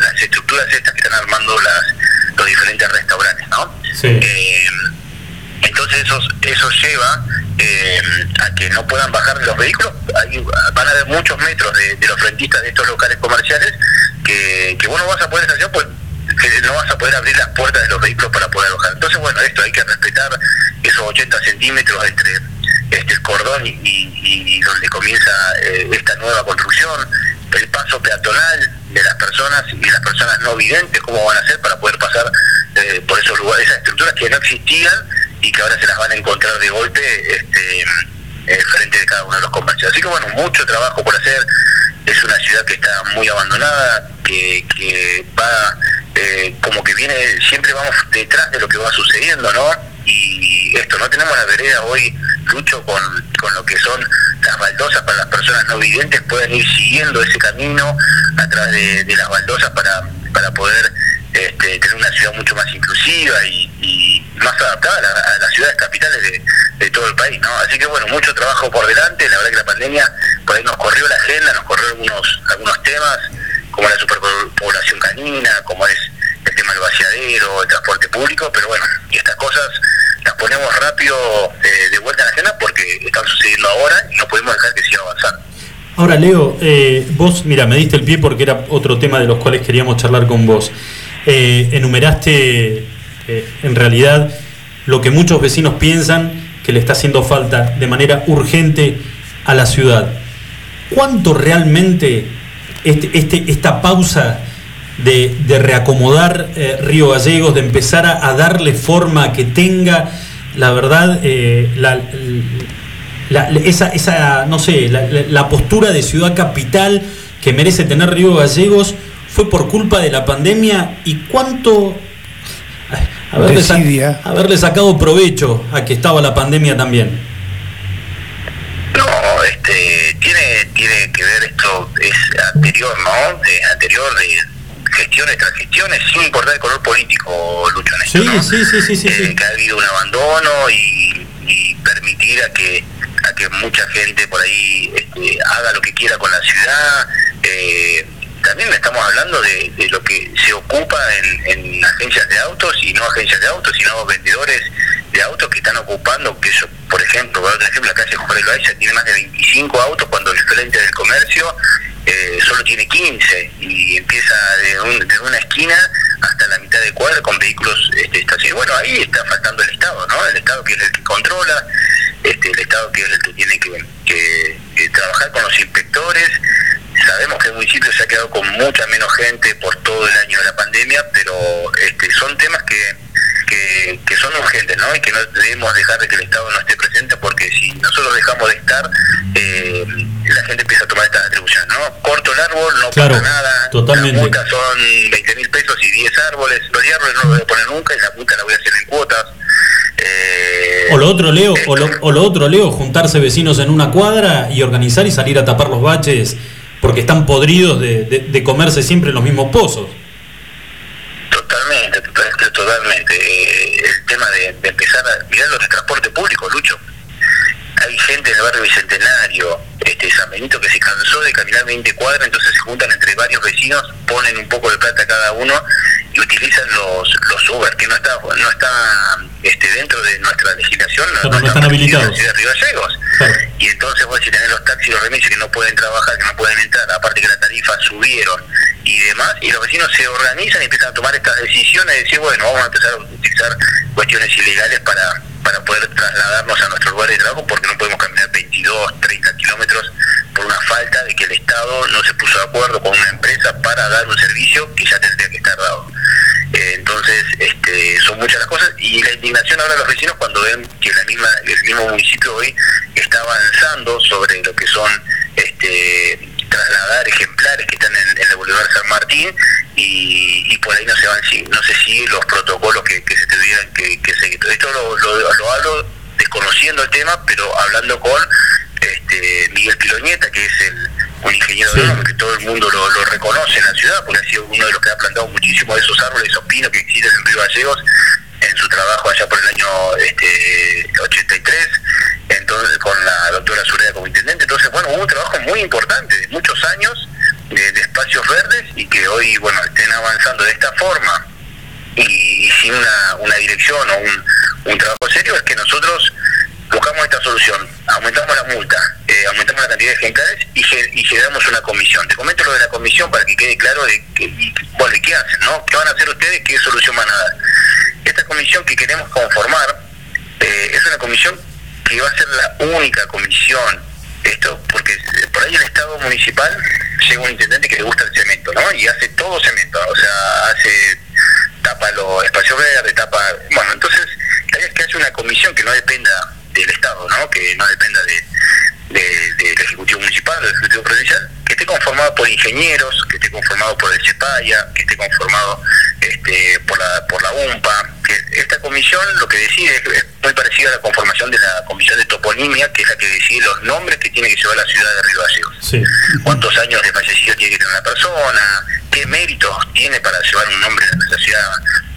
las estructuras estas que están armando las, los diferentes restaurantes, ¿no? Eh, entonces eso, eso lleva eh, a que no puedan bajar los vehículos. van a haber muchos metros de, los rentistas de estos locales comerciales que, que vos no vas a poder hacer pues que no vas a poder abrir las puertas de los vehículos para poder bajar. Entonces, bueno, esto hay que respetar esos 80 centímetros entre este cordón y, donde comienza eh, esta nueva construcción, el paso peatonal de las personas y las personas no videntes, cómo van a hacer para poder pasar eh, por esos lugares, esas estructuras que no existían y que ahora se las van a encontrar de golpe este, frente de cada uno de los comercios. Así que bueno, mucho trabajo por hacer. Es una ciudad que está muy abandonada, que, que va eh, como que viene, siempre vamos detrás de lo que va sucediendo, ¿no? Y esto, no tenemos la vereda hoy, Lucho, con, con lo que son las baldosas para las personas no videntes, puedan ir siguiendo ese camino a través de, de las baldosas para, para poder este, tener una ciudad mucho más inclusiva y, más adaptada a, las ciudades capitales de, todo el país, ¿no? Así que bueno, mucho trabajo por delante, la verdad que la pandemia por ahí nos corrió la agenda, nos corrió algunos, algunos temas, como la superpoblación canina, como es el tema del vaciadero, el transporte público, pero bueno, y estas cosas las ponemos rápido eh, de vuelta en la agenda porque están sucediendo ahora y no podemos dejar que siga avanzando. Ahora, Leo, eh, vos, mira, me diste el pie porque era otro tema de los cuales queríamos charlar con vos. Eh, enumeraste eh, en realidad lo que muchos vecinos piensan que le está haciendo falta de manera urgente a la ciudad. ¿Cuánto realmente este, este esta pausa de, reacomodar eh, Río Gallegos, de empezar a, darle forma que tenga, la verdad, esa, esa, no sé, la postura de ciudad capital que merece tener Río Gallegos, fue por culpa de la pandemia y cuánto haberle, haberle sacado provecho a que estaba la pandemia también. No, este, tiene, tiene que ver esto, es anterior, ¿no? anterior de gestiones tras gestiones, sin importar el color político, Lucho, en esto, sí, sí, sí, sí, eh, Que ha habido un abandono y, permitir a que a que mucha gente por ahí este, haga lo que quiera con la ciudad. Eh, también estamos hablando de, lo que se ocupa en, agencias de autos y no agencias de autos, sino vendedores de autos que están ocupando, que eso, por ejemplo, por ejemplo, la calle Jorge Loaiza tiene más de 25 autos cuando el frente del comercio eh, solo tiene 15 y empieza de, una esquina hasta la mitad de cuadra con vehículos este, estacionados. Bueno, ahí está faltando el Estado, ¿no? El Estado que es el que controla, este, el Estado que es el que tiene que trabajar con los inspectores Sabemos que el municipio se ha quedado con mucha menos gente por todo el año de la pandemia, pero este, son temas que, que, son urgentes, ¿no? Y que no debemos dejar de que el Estado no esté presente, porque si nosotros dejamos de estar, eh, la gente empieza a tomar estas atribuciones, ¿no? Corto el árbol, no pasa nada. Totalmente. Las multas son 20 mil pesos y 10 árboles. Los árboles no los voy a poner nunca y la multa la voy a hacer en cuotas. Eh, o lo otro, Leo, o lo, o lo otro, Leo, juntarse vecinos en una cuadra y organizar y salir a tapar los baches porque están podridos de, comerse siempre en los mismos pozos. Totalmente, totalmente. Eh, el tema de, empezar a mirar los de transporte público, Lucho. Hay gente en el barrio Bicentenario, este San Benito, que se cansó de caminar 20 cuadras, entonces se juntan entre varios vecinos, ponen un poco de plata cada uno y utilizan los, los Uber, que no está, no está este, dentro de nuestra legislación, no, están habilitados. De Y entonces vos si tenés los taxis los remises que no pueden trabajar, que no pueden entrar, aparte que las tarifas subieron y demás, y los vecinos se organizan y empiezan a tomar estas decisiones y decir, bueno, vamos a empezar a utilizar cuestiones ilegales para, para poder trasladarnos a nuestro lugar de trabajo porque no podemos caminar 22, 30 kilómetros por una falta de que el Estado no se puso de acuerdo con una empresa para dar un servicio que ya tendría que estar dado. Eh, entonces, este, son muchas las cosas y la indignación ahora de los vecinos cuando ven que la misma, el mismo municipio hoy está avanzando sobre lo que son este, trasladar ejemplares que están en, el Boulevard San Martín y, por ahí no se van no se siguen los protocolos que, se tuvieran que, seguir. Esto lo, lo hablo desconociendo el tema, pero hablando con este, Miguel Piloñeta, que es el, un ingeniero que todo el mundo lo, reconoce en la ciudad, porque ha sido uno de los que ha plantado muchísimos de esos árboles, esos pinos que existen en Río Gallegos, en su trabajo allá por el año este, 83, entonces con la doctora Sureda como intendente. Entonces, bueno, hubo un trabajo muy importante, de muchos años, de, espacios verdes, y que hoy, bueno, estén avanzando de esta forma y, sin una, una dirección o un, un trabajo serio, es que nosotros buscamos esta solución, aumentamos la multa, eh, aumentamos la cantidad de ejemplares y, y, generamos una comisión. Te comento lo de la comisión para que quede claro de que, y, bueno, qué hacen? no? ¿Qué van a hacer ustedes? ¿Qué solución van a dar? Esta comisión que queremos conformar eh, es una comisión que va a ser la única comisión, esto porque por ahí el Estado municipal llega un intendente que le gusta el cemento, ¿no? Y hace todo cemento, o sea, hace tapa los espacios verdes, tapa... Bueno, entonces, la idea es que haya una comisión que no dependa del Estado, ¿no? que no dependa de, del Ejecutivo Municipal del Ejecutivo Provincial, que esté conformado por ingenieros, que esté conformado por el CEPAYA, que esté conformado este, por, la, por la UMPA. Que esta comisión lo que decide es, muy parecida a la conformación de la comisión de toponimia, que es la que decide los nombres que tiene que llevar la ciudad de Río Gallegos. Cuántos años de fallecido tiene que tener una persona, qué méritos tiene para llevar un nombre de nuestra ciudad,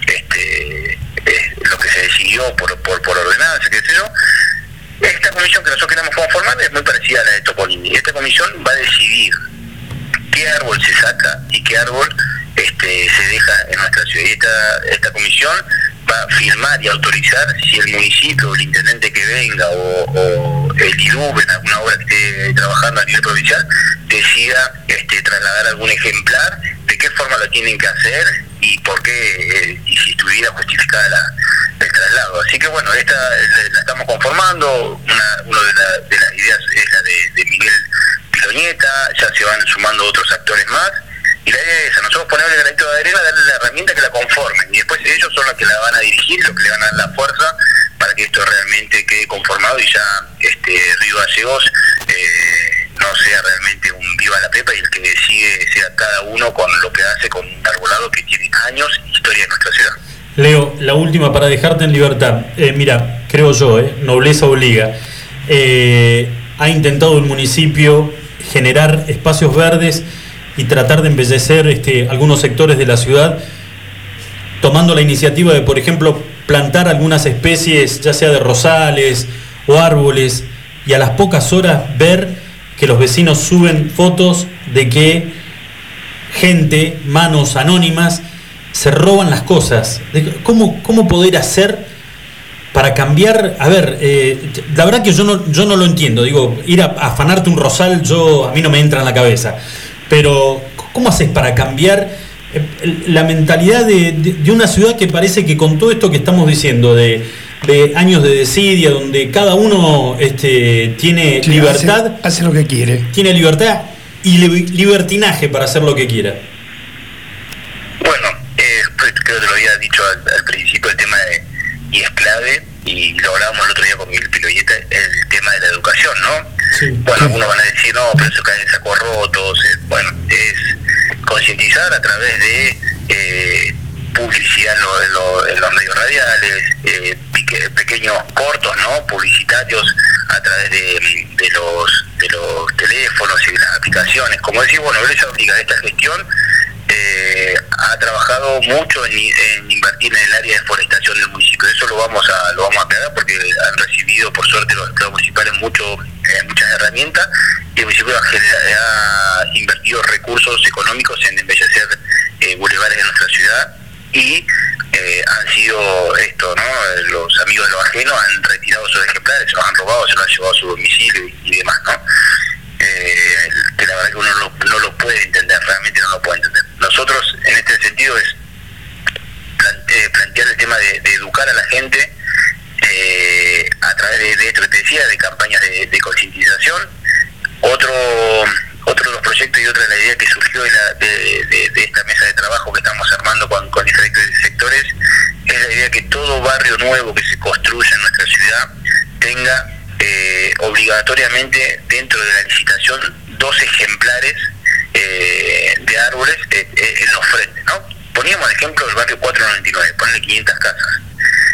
este, eh, lo que se decidió por, por, por ordenanza, qué sé yo esta comisión que nosotros queremos conformar es muy parecida a la de Topolini. Esta comisión va a decidir qué árbol se saca y qué árbol este, se deja en nuestra ciudad. Y esta, esta comisión va a firmar y autorizar si el municipio, el intendente que venga o, el IRUB en alguna obra que esté trabajando a nivel provincial decida este, trasladar algún ejemplar, de qué forma lo tienen que hacer y por qué, eh, y si estuviera justificada la, el traslado. Así que bueno, esta la, estamos conformando, una, una de, las ideas es la de, Miguel Piloñeta, ya se van sumando otros actores más, y la idea es esa, nosotros ponerle el granito de arena, darle la herramienta que la conformen, y después ellos son los que la van a dirigir, los que le van a dar la fuerza para que esto realmente quede conformado y ya este Río Gallegos eh, no sea realmente un viva la pepa y el que decide sea cada uno con lo que hace con un arbolado que tiene años historia en nuestra ciudad. Leo, la última para dejarte en libertad. Eh, mira, creo yo, eh, nobleza obliga. Eh, ha intentado el municipio generar espacios verdes y tratar de embellecer este, algunos sectores de la ciudad, tomando la iniciativa de, por ejemplo, plantar algunas especies, ya sea de rosales o árboles, y a las pocas horas ver que los vecinos suben fotos de que gente, manos anónimas, se roban las cosas. ¿Cómo, cómo poder hacer para cambiar? A ver, eh, la verdad que yo no, yo no lo entiendo. Digo, ir a, afanarte un rosal, yo a mí no me entra en la cabeza. Pero, ¿cómo haces para cambiar la mentalidad de, una ciudad que parece que con todo esto que estamos diciendo, de, años de desidia, donde cada uno este, tiene libertad. Hace, lo que quiere. Tiene libertad y libertinaje para hacer lo que quiera. Pues, creo que lo había dicho al, principio, el tema de, y es clave, y lo hablábamos el otro día con Miguel Piloyeta, el tema de la educación, ¿no? bueno, algunos van a decir, no, pero eso cae en sacos rotos, eh, bueno, es concientizar a través de eh, publicidad en, los medios radiales, eh, pequeños cortos, ¿no? Publicitarios a través de, los, de los teléfonos y de las aplicaciones, como decís, bueno, Iglesia de esta gestión eh, ha trabajado mucho en, invertir en el área de forestación del municipio. Eso lo vamos a lo vamos a aclarar porque han recibido, por suerte, los estados municipales mucho, muchas herramientas y el municipio ha, invertido económicos en embellecer eh, bulevares de nuestra ciudad y han sido esto, ¿no? Los amigos de los ajenos han retirado sus ejemplares, se los han robado, se los han llevado a su domicilio y, demás, ¿no? que la verdad que uno no lo puede entender, realmente no lo puede entender. Nosotros en este sentido es eh, plantear el tema de, educar a la gente eh, a través de, esto que te decía, de campañas de, concientización. Otro otro de los proyectos y otra de la idea que surgió de, esta mesa de trabajo que estamos armando con, diferentes sectores es la idea que todo barrio nuevo que se construya en nuestra ciudad tenga eh, obligatoriamente dentro de la licitación dos ejemplares eh, de árboles eh, eh, en los frentes, ¿no? Poníamos el ejemplo del barrio 499, ponerle 500 casas.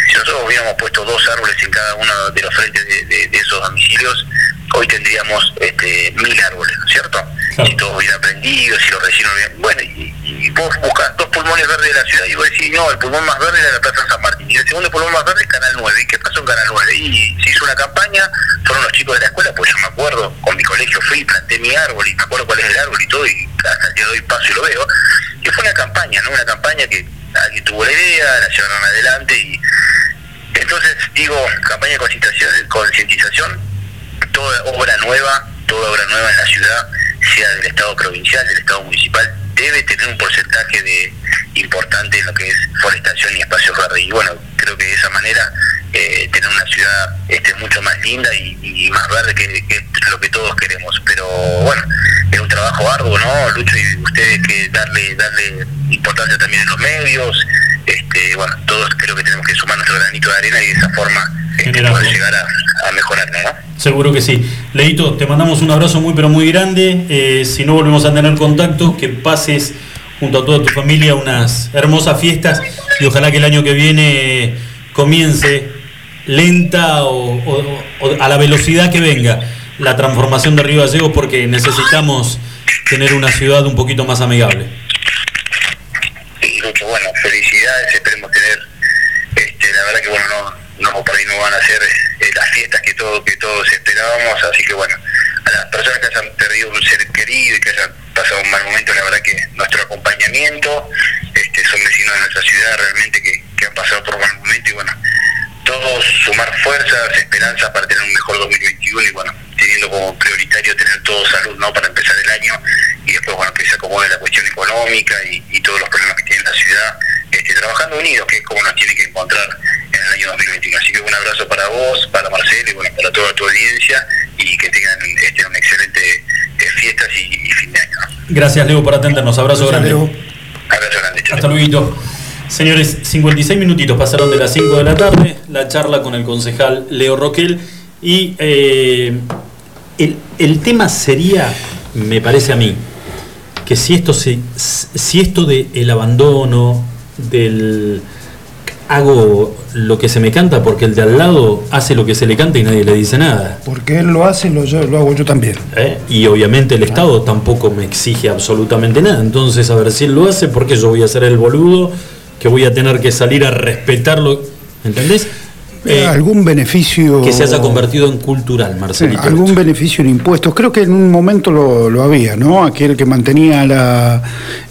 Si nosotros hubiéramos puesto dos árboles en cada uno de los frentes de, esos domicilios, hoy tendríamos este, mil árboles, ¿no es cierto? Si todos hubieran aprendido, si los vecinos hubieran... Bueno, y, vos buscas dos pulmones verdes de la ciudad y vos decís, no, el pulmón más verde era la Plaza San Martín, y el segundo pulmón más verde es Canal 9, ¿y qué pasó en Canal 9? Y se hizo una campaña, fueron los chicos de la escuela, pues yo me acuerdo, con mi colegio fui y planté mi árbol, y me acuerdo cuál es el árbol y todo, y hasta el día de hoy paso y lo veo, y fue una campaña, ¿no? Una campaña que alguien tuvo la idea, la llevaron adelante, y entonces digo, campaña de concientización, toda obra nueva, toda obra nueva en la ciudad, sea del Estado provincial, del Estado municipal, debe tener un porcentaje de importante en lo que es forestación y espacios verdes. Y bueno, creo que de esa manera eh, tener una ciudad este, mucho más linda y, más verde que, es lo que todos queremos. Pero bueno, es un trabajo arduo, ¿no, Lucho? Y ustedes que darle, darle importancia también en los medios. Este, bueno, todos creo que tenemos que sumar nuestro granito de arena y de esa forma este, poder llegar a, a mejorar, ¿no? Seguro que sí. Leito, te mandamos un abrazo muy pero muy grande. Eh, si no volvemos a tener contacto, que pases junto a toda tu familia unas hermosas fiestas y ojalá que el año que viene comience lenta o, a la velocidad que venga la transformación de Río Gallegos porque necesitamos tener una ciudad un poquito más amigable. Sí, mucho bueno, felicidades, esperemos tener, este, la verdad que bueno, no por ahí no van a ser eh, las fiestas que, todo, que todos esperábamos, así que bueno, a las personas que hayan perdido un ser querido y que hayan pasado un mal momento, la verdad que nuestro acompañamiento, este, son vecinos de nuestra ciudad realmente que, han pasado por un mal momento y bueno, todos sumar fuerzas, esperanzas para tener un mejor 2021 y bueno, teniendo como prioritario tener todo salud ¿no? para empezar el año y después bueno que se acomode la cuestión económica y, y todos los problemas que tiene la ciudad, este, trabajando unidos, que es como nos tiene que encontrar en el año 2021. Así que un abrazo para vos, para Marcelo y bueno, para toda tu audiencia y que tengan este, un excelente eh, fiestas y, fin de año. Gracias Leo por atendernos, abrazo grande. Leo. Abrazo grande. Hasta luego. Señores, 56 minutitos pasaron de las 5 de la tarde, la charla con el concejal Leo Roquel y eh, el, el, tema sería, me parece a mí, que si esto, se, si esto de el abandono, del hago lo que se me canta porque el de al lado hace lo que se le canta y nadie le dice nada. Porque él lo hace, lo, lo hago yo también. ¿Eh? Y obviamente el Estado tampoco me exige absolutamente nada. Entonces, a ver si él lo hace, porque yo voy a ser el boludo que voy a tener que salir a respetarlo. ¿Entendés? Eh, algún beneficio. Que se haya convertido en cultural, Marcelito. algún beneficio en impuestos. Creo que en un momento lo, había, ¿no? Aquel que mantenía la.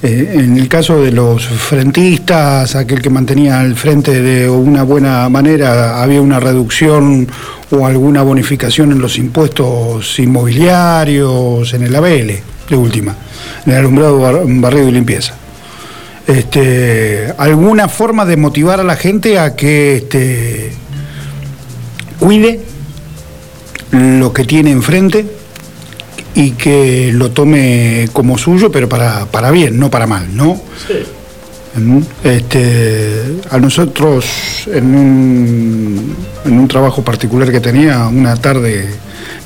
Eh, en el caso de los frentistas, aquel que mantenía al frente de una buena manera, había una reducción o alguna bonificación en los impuestos inmobiliarios, en el ABL, de última, en el alumbrado barrido y limpieza. Este, alguna forma de motivar a la gente a que este, cuide lo que tiene enfrente y que lo tome como suyo, pero para, para bien, no para mal, ¿no? Sí. Este, a nosotros, en un, en un trabajo particular que tenía, una tarde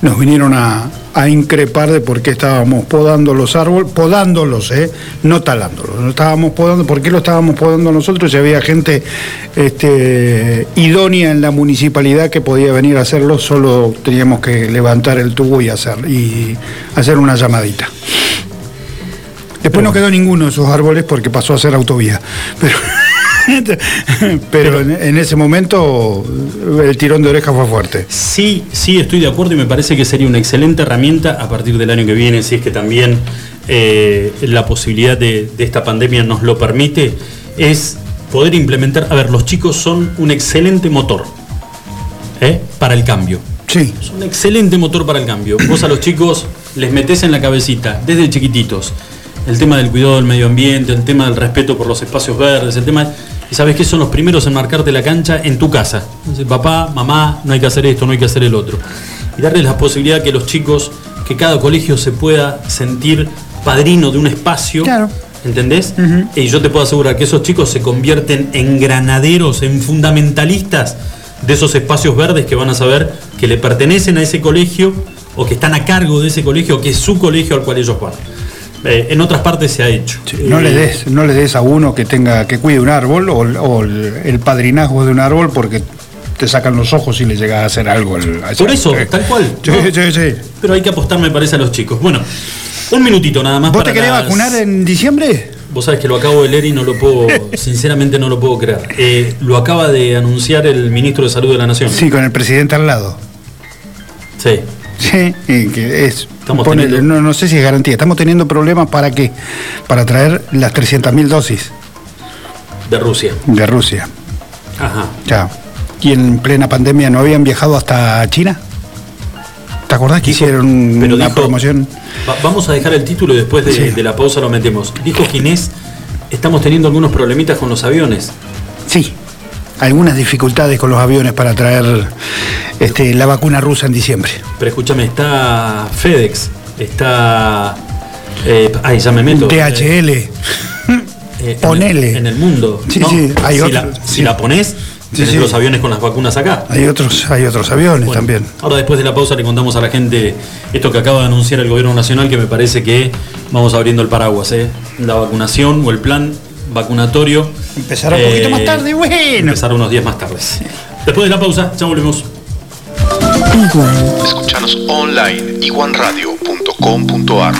nos vinieron a, a increpar de por qué estábamos podando los árboles, podándolos, ¿eh? no talándolos, no estábamos podando, por qué lo estábamos podando nosotros si había gente este, idónea en la municipalidad que podía venir a hacerlo, solo teníamos que levantar el tubo y hacer, y hacer una llamadita. Después no quedó ninguno de esos árboles porque pasó a ser autovía. Pero, pero en, en ese momento el tirón de oreja fue fuerte. Sí, sí, estoy de acuerdo y me parece que sería una excelente herramienta a partir del año que viene, si es que también eh, la posibilidad de, de esta pandemia nos lo permite, es poder implementar. A ver, los chicos son un excelente motor ¿eh? para el cambio. Sí. Es un excelente motor para el cambio. Vos a los chicos les metés en la cabecita, desde chiquititos, el tema del cuidado del medio ambiente, el tema del respeto por los espacios verdes, el tema. Y sabes que son los primeros en marcarte la cancha en tu casa. Papá, mamá, no hay que hacer esto, no hay que hacer el otro. Y darles la posibilidad que los chicos, que cada colegio se pueda sentir padrino de un espacio. Claro. ¿Entendés? Y yo te puedo asegurar que esos chicos se convierten en granaderos, en fundamentalistas de esos espacios verdes que van a saber que le pertenecen a ese colegio o que están a cargo de ese colegio o que es su colegio al cual ellos van. Eh, en otras partes se ha hecho. No le des, no le des a uno que tenga, que cuide un árbol o, o el, el padrinazgo de un árbol porque te sacan los ojos si le llegas a hacer algo. al- Por eso, tal cual. Sí, ¿no? sí, sí. Pero hay que apostar, me parece, a los chicos. Bueno, un minutito nada más. ¿Vos para te querés las- vacunar en diciembre? Vos sabés que lo acabo de leer y no lo puedo, sinceramente no lo puedo creer. Eh, lo acaba de anunciar el ministro de Salud de la Nación. Sí, con el presidente al lado. Sí. Sí, y que es. Estamos ponele, teniendo- no, no sé si es garantía. Estamos teniendo problemas para qué? Para traer las 300.000 dosis De Rusia. de Rusia. Ajá. Ya. Y en plena pandemia no habían viajado hasta China. ¿Te acordás que Dijo- hicieron pero una dijo- promoción? Va- vamos a dejar el título y después de, Sí. de la pausa lo metemos. Dijo Ginés, estamos teniendo algunos problemitas con los aviones. Sí. Algunas dificultades con los aviones para traer este, la vacuna rusa en diciembre. Pero escúchame, está FedEx, está... eh, ay, ya me meto. DHL. Eh, en Ponele. el- En el, mundo. Sí, ¿no? sí, hay si, otros, la, sí. si la pones, sí. los aviones con las vacunas acá. Hay otros, hay otros aviones Bueno, también. Ahora después de la pausa le contamos a la gente esto que acaba de anunciar el gobierno nacional, que me parece que vamos abriendo el paraguas, ¿eh? La vacunación o el plan vacunatorio. Empezará un poquito más tarde, bueno. Empezará unos días más tarde. Después de la pausa, ya volvemos. Escuchanos online iguanradio.com.ar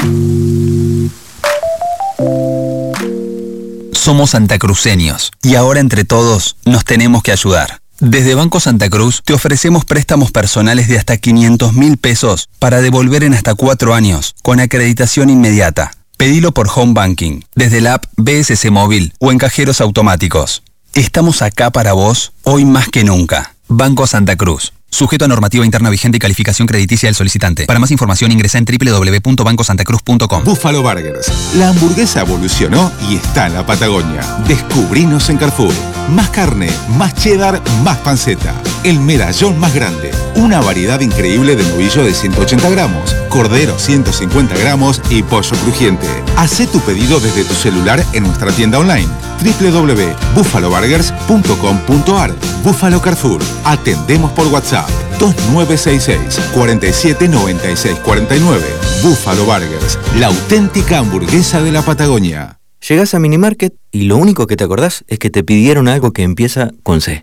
Somos santacruceños y ahora entre todos nos tenemos que ayudar. Desde Banco Santa Cruz te ofrecemos préstamos personales de hasta 500 mil pesos para devolver en hasta cuatro años, con acreditación inmediata. Pedilo por Home Banking, desde la app BSC Móvil o en cajeros automáticos. Estamos acá para vos hoy más que nunca. Banco Santa Cruz. Sujeto a normativa interna vigente y calificación crediticia del solicitante. Para más información ingresa en www.bancosantacruz.com. Buffalo Burgers. La hamburguesa evolucionó y está en la Patagonia. Descubrinos en Carrefour. Más carne, más cheddar, más panceta. El medallón más grande. Una variedad increíble de novillo de 180 gramos, cordero 150 gramos y pollo crujiente. Hacé tu pedido desde tu celular en nuestra tienda online www.buffaloburgers.com.ar Búfalo Carrefour. Atendemos por WhatsApp 2966 4796 49. Búfalo Burgers, la auténtica hamburguesa de la Patagonia. Llegás a Minimarket y lo único que te acordás es que te pidieron algo que empieza con C.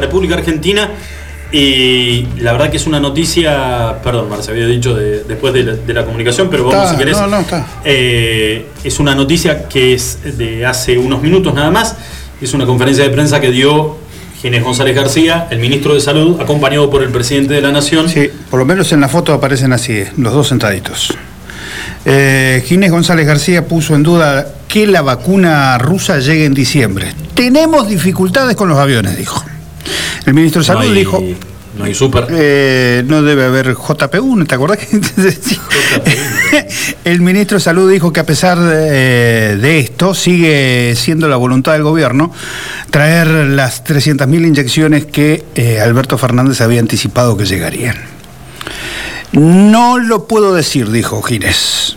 República Argentina. Y la verdad que es una noticia, perdón, Marce, había dicho de- después de la, de la comunicación, pero vamos Está, si querés. no, no, está. Eh, es una noticia que es de hace unos minutos nada más. Es una conferencia de prensa que dio Ginés González García, el ministro de Salud, acompañado por el presidente de la Nación. Sí, por lo menos en la foto aparecen así, los dos sentaditos. Eh, Ginés González García puso en duda que la vacuna rusa llegue en diciembre. Tenemos dificultades con los aviones, dijo. El ministro de No Salud hay- dijo. No hay súper. Eh, no debe haber JP1, ¿te acordás? que El ministro de Salud dijo que a pesar de, de esto, sigue siendo la voluntad del gobierno traer las 300.000 inyecciones que eh, Alberto Fernández había anticipado que llegarían. No lo puedo decir, dijo Ginés,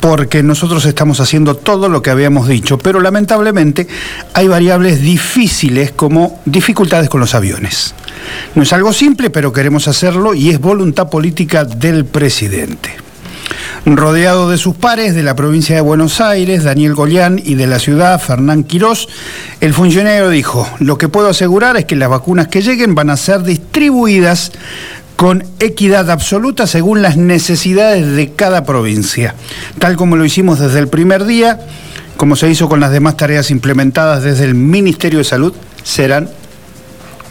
porque nosotros estamos haciendo todo lo que habíamos dicho, pero lamentablemente hay variables difíciles como dificultades con los aviones. No es algo simple, pero queremos hacerlo y es voluntad política del presidente. Rodeado de sus pares de la provincia de Buenos Aires, Daniel Golián, y de la ciudad, Fernán Quirós, el funcionario dijo, lo que puedo asegurar es que las vacunas que lleguen van a ser distribuidas con equidad absoluta según las necesidades de cada provincia, tal como lo hicimos desde el primer día, como se hizo con las demás tareas implementadas desde el Ministerio de Salud, serán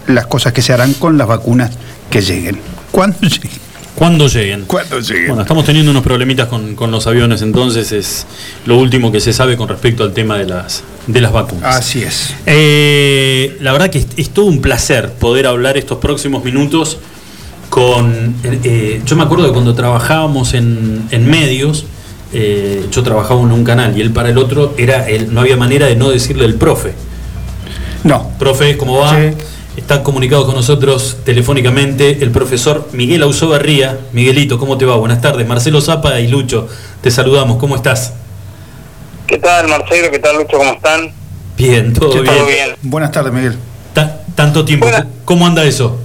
las cosas que se harán con las vacunas que lleguen. ¿Cuándo lleguen? Cuando lleguen. Cuando lleguen. Bueno, estamos teniendo unos problemitas con, con los aviones, entonces es lo último que se sabe con respecto al tema de las, de las vacunas. Así es. Eh, la verdad que es, es todo un placer poder hablar estos próximos minutos con... eh, yo me acuerdo de cuando trabajábamos en, en medios, eh, yo trabajaba en un canal y él para el otro era el, no había manera de no decirle el profe. No. Profe, ¿cómo va? Está comunicado con nosotros telefónicamente el profesor Miguel Ausobarría. Miguelito, ¿cómo te va? Buenas tardes. Marcelo Zapa y Lucho, te saludamos. ¿Cómo estás? ¿Qué tal, Marcelo? ¿Qué tal, Lucho? ¿Cómo están? Bien, todo ¿Qué bien. bien. Buenas tardes, Miguel. Ta- tanto tiempo. ¿Cómo anda eso?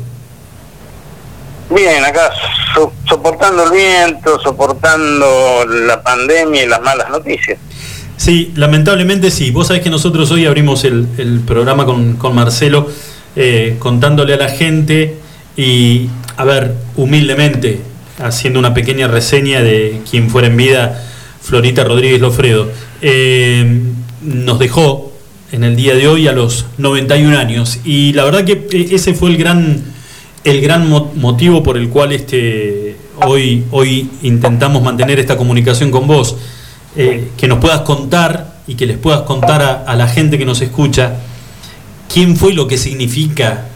Bien, acá so- soportando el viento, soportando la pandemia y las malas noticias. Sí, lamentablemente sí. Vos sabés que nosotros hoy abrimos el, el programa con, con Marcelo eh, contándole a la gente y, a ver, humildemente, haciendo una pequeña reseña de quien fuera en vida, Florita Rodríguez Lofredo. Eh, nos dejó en el día de hoy a los 91 años y la verdad que eh, ese fue el gran, el gran mo- motivo por el cual este, hoy, hoy intentamos mantener esta comunicación con vos eh, que nos puedas contar y que les puedas contar a, a la gente que nos escucha quién fue y lo que significa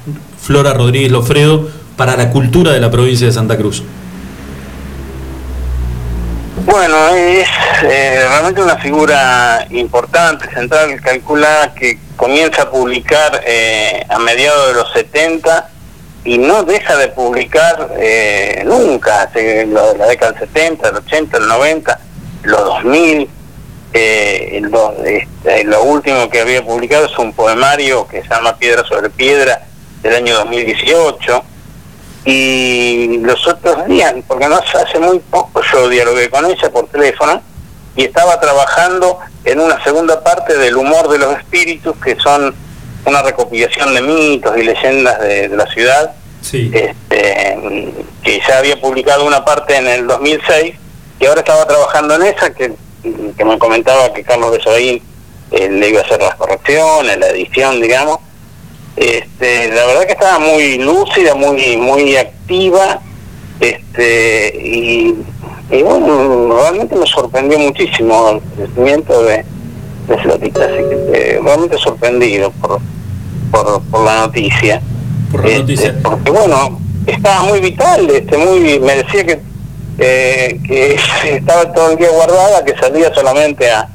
Flora Rodríguez Lofredo para la cultura de la provincia de Santa Cruz. Bueno, es eh, realmente una figura importante, central, calculada, que comienza a publicar eh, a mediados de los 70 y no deja de publicar eh, nunca, hace lo de la década del 70, el 80, el 90, los 2000. Eh, lo, este, lo último que había publicado es un poemario que se llama Piedra sobre Piedra del año 2018 y los otros días, porque no hace muy poco yo dialogué con ella por teléfono y estaba trabajando en una segunda parte del humor de los espíritus, que son una recopilación de mitos y leyendas de, de la ciudad, este, que ya había publicado una parte en el 2006 y ahora estaba trabajando en esa, que, que me comentaba que Carlos Besoín eh, le iba a hacer las correcciones, la edición, digamos, este, la verdad que estaba muy lúcida, muy muy activa, este y, y bueno, realmente me sorprendió muchísimo el crecimiento de, de Florita, así que eh, realmente sorprendido por, por, por la noticia. Por la noticia. Porque bueno, estaba muy vital, este muy me decía que eh, que estaba todo el día guardada, que salía solamente a,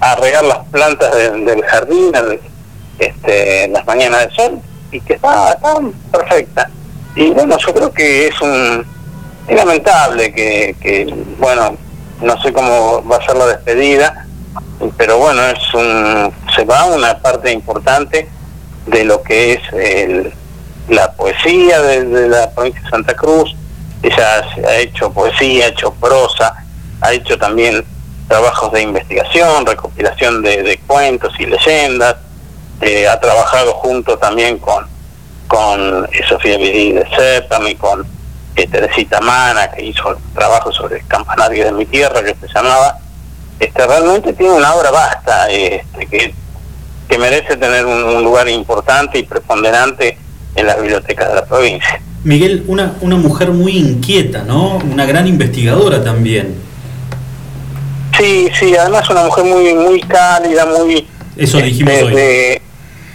a regar las plantas de- del jardín, este, en las mañanas de sol y que está, está perfecta. Y bueno, yo creo que es un es lamentable que, que, bueno, no sé cómo va a ser la despedida, pero bueno, es un se va una parte importante de lo que es el- la poesía de, la provincia de Santa Cruz. Ella ha hecho poesía, ha hecho prosa, ha hecho también trabajos de investigación, recopilación de, cuentos y leyendas, eh, ha trabajado junto también con, con eh, Sofía Vidí de Sepam y con eh, Teresita Mana, que hizo trabajo sobre el campanario de mi tierra, que se llamaba. Este, realmente tiene una obra vasta este, que, que merece tener un, un lugar importante y preponderante en las bibliotecas de la provincia. Miguel, una, una mujer muy inquieta, ¿no? Una gran investigadora también. Sí, sí, además una mujer muy muy cálida, muy... Eso dijimos de, hoy. De,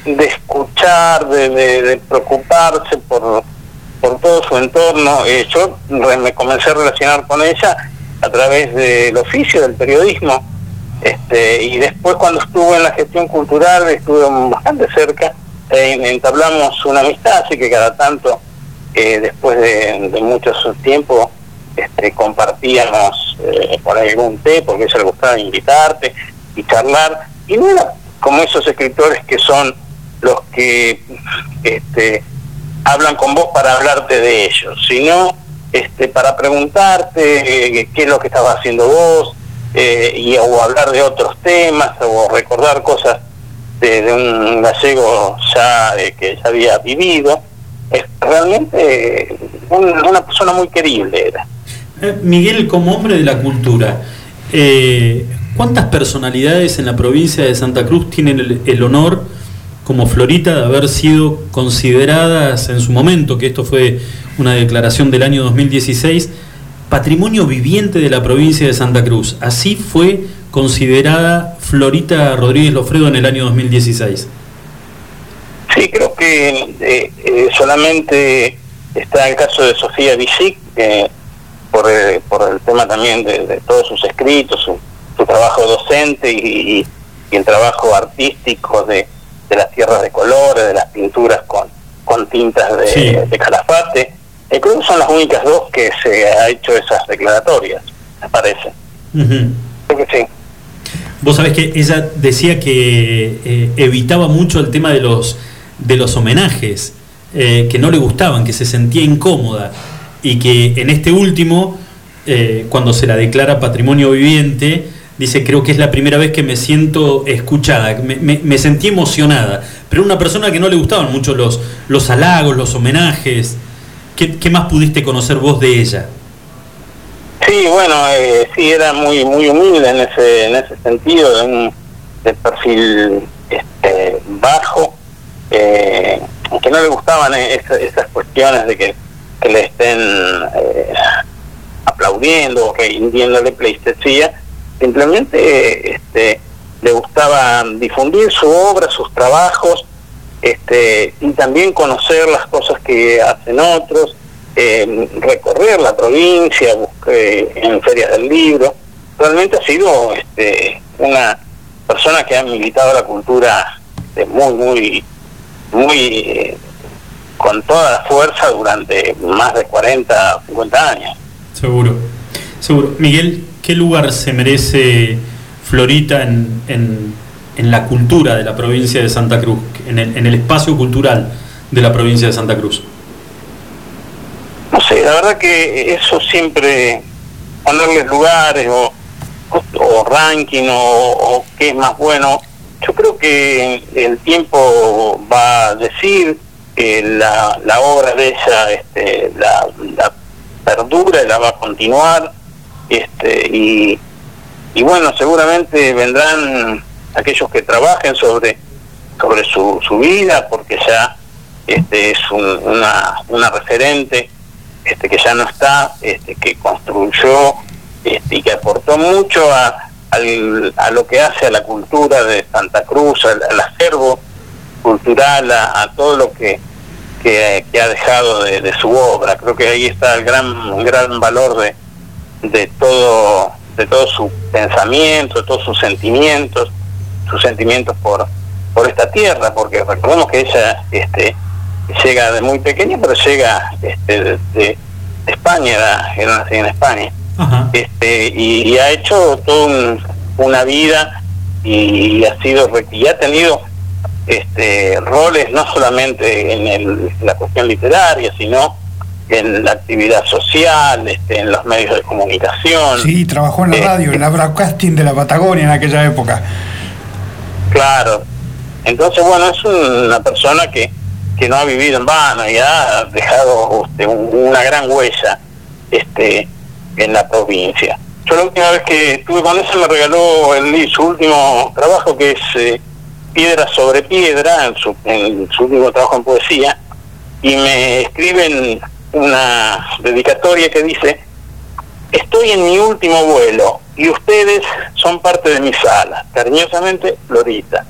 de escuchar, de, de- de preocuparse por, por todo su entorno. Eh, yo me comencé a relacionar con ella través del oficio del periodismo. Este, y después cuando estuve en la gestión cultural estuve bastante cerca, eh, entablamos una amistad, así que cada tanto, eh, después de, de mucho tiempo, este, compartíamos eh, por ahí algún té, porque ella le gustaba invitarte y charlar, y no era como esos escritores que son los que este, hablan con vos para hablarte de ellos, sino este, para preguntarte eh, qué es lo que estabas haciendo vos, eh, y, o hablar de otros temas, o recordar cosas de, un gallego ya eh, que ya había vivido. Es realmente un- una persona muy querible era. Miguel, como hombre de la cultura, ¿cuántas personalidades en la provincia de Santa Cruz tienen el honor como Florita de haber sido consideradas en su momento, que esto fue una declaración del año 2016, patrimonio viviente de la provincia de Santa Cruz. Así fue considerada Florita Rodríguez Lofredo en el año 2016. Sí, creo que eh, eh, solamente está el caso de Sofía Visic, que por, eh, por el tema también de, de todos sus escritos, su, trabajo docente y el trabajo artístico de, de las tierras de colores, de las pinturas con, con tintas de, Sí. de calafate. Eh, creo que son las únicas dos que se ha hecho esas declaratorias, me parece. Ujú. Creo que sí. Vos sabés que ella decía que eh, evitaba mucho el tema de los, de los homenajes, eh, que no le gustaban, que se sentía incómoda y que en este último, eh, cuando se la declara patrimonio viviente, dice, creo que es la primera vez que me siento escuchada, me, sentí emocionada, pero una persona que no le gustaban mucho los, los halagos, los homenajes. ¿Qué, qué más pudiste conocer vos de ella? Sí, bueno, eh, sí, era muy muy humilde en ese en ese sentido, de un de perfil este, bajo, eh, que no le gustaban esa- esas cuestiones de que, le estén eh, aplaudiendo o que rindiéndole pleistesía, simplemente este, le gustaba difundir su obra, sus trabajos, este, y también conocer las cosas que hacen otros, eh, recorrer la provincia, buscar, eh, en ferias del libro. Realmente ha sido este, una persona que ha militado la cultura este, muy, muy, muy con toda la fuerza durante más de 40, 50 años. Seguro, seguro. Miguel, ¿qué lugar se merece Florita en, en- en la cultura de la provincia de Santa Cruz, en el, en el espacio cultural de la provincia de Santa Cruz? No sé, la verdad que eso siempre, ponerles lugares o, o, ranking o, qué es más bueno, yo creo que el tiempo va a decir que la, la obra de ella este, la perdura y la va a continuar este y, y bueno, seguramente vendrán aquellos que trabajen sobre sobre su, su vida porque ya este es un- una, una referente este que ya no está, este que construyó este, y que aportó mucho a, al- a lo que hace a la cultura de Santa Cruz, al, acervo cultural, a, a todo lo que, que, que ha dejado de, de su obra. Creo que ahí está el gran, gran valor de, de todo de todo su pensamiento, de todos sus sentimientos, sus sentimientos por, por esta tierra, porque recordemos que ella este, llega de muy pequeña, pero llega este, de, de España, era, era nacida en España, este, y, y ha hecho toda un- una vida y, ha sido y ha tenido este, roles no solamente en el- la cuestión literaria, sino en la actividad social, este, en los medios de comunicación. Sí, trabajó en la Eh, radio, en la broadcasting de la Patagonia en aquella época. Claro. Entonces, bueno, es una persona que, que no ha vivido en vano y ha dejado este, un- una gran huella este, en la provincia. Yo la última vez que estuve con ella me regaló el, su último trabajo que es eh, Piedra sobre Piedra, en su, en su último trabajo en poesía, y me escriben una dedicatoria que dice, estoy en mi último vuelo y ustedes son parte de mis alas, cariñosamente Florita.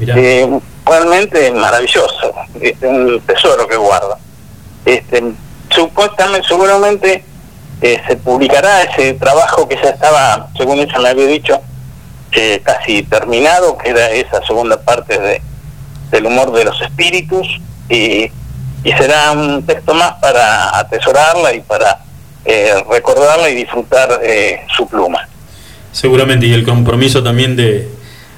Eh, realmente maravilloso, este, un tesoro que guarda. Este, supuestamente, seguramente eh, se publicará ese trabajo que ya estaba, según ella me había dicho, eh, casi terminado, que era esa segunda parte de, del humor de los espíritus, y, y será un texto más para atesorarla y para eh, recordarla y disfrutar eh, su pluma. Seguramente, y el compromiso también de,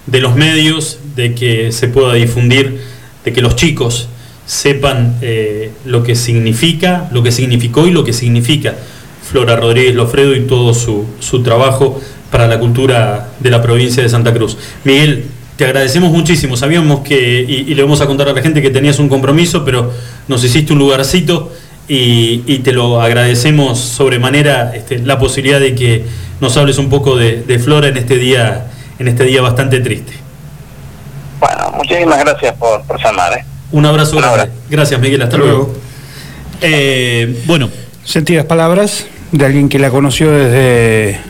de los medios, de que se pueda difundir, de que los chicos sepan eh, lo que significa, lo que significó y lo que significa Flora Rodríguez Lofredo y todo su, su trabajo para la cultura de la provincia de Santa Cruz. Miguel, te agradecemos muchísimo. Sabíamos que, y, y le vamos a contar a la gente que tenías un compromiso, pero nos hiciste un lugarcito y, y te lo agradecemos sobremanera este, la posibilidad de que nos hables un poco de, de Flora en este día, en este día bastante triste. Bueno, Muchísimas gracias por, por llamar. ¿eh? Un abrazo grande. Gracias, Miguel. Hasta luego. Eh, bueno. Sentidas palabras de alguien que la conoció desde,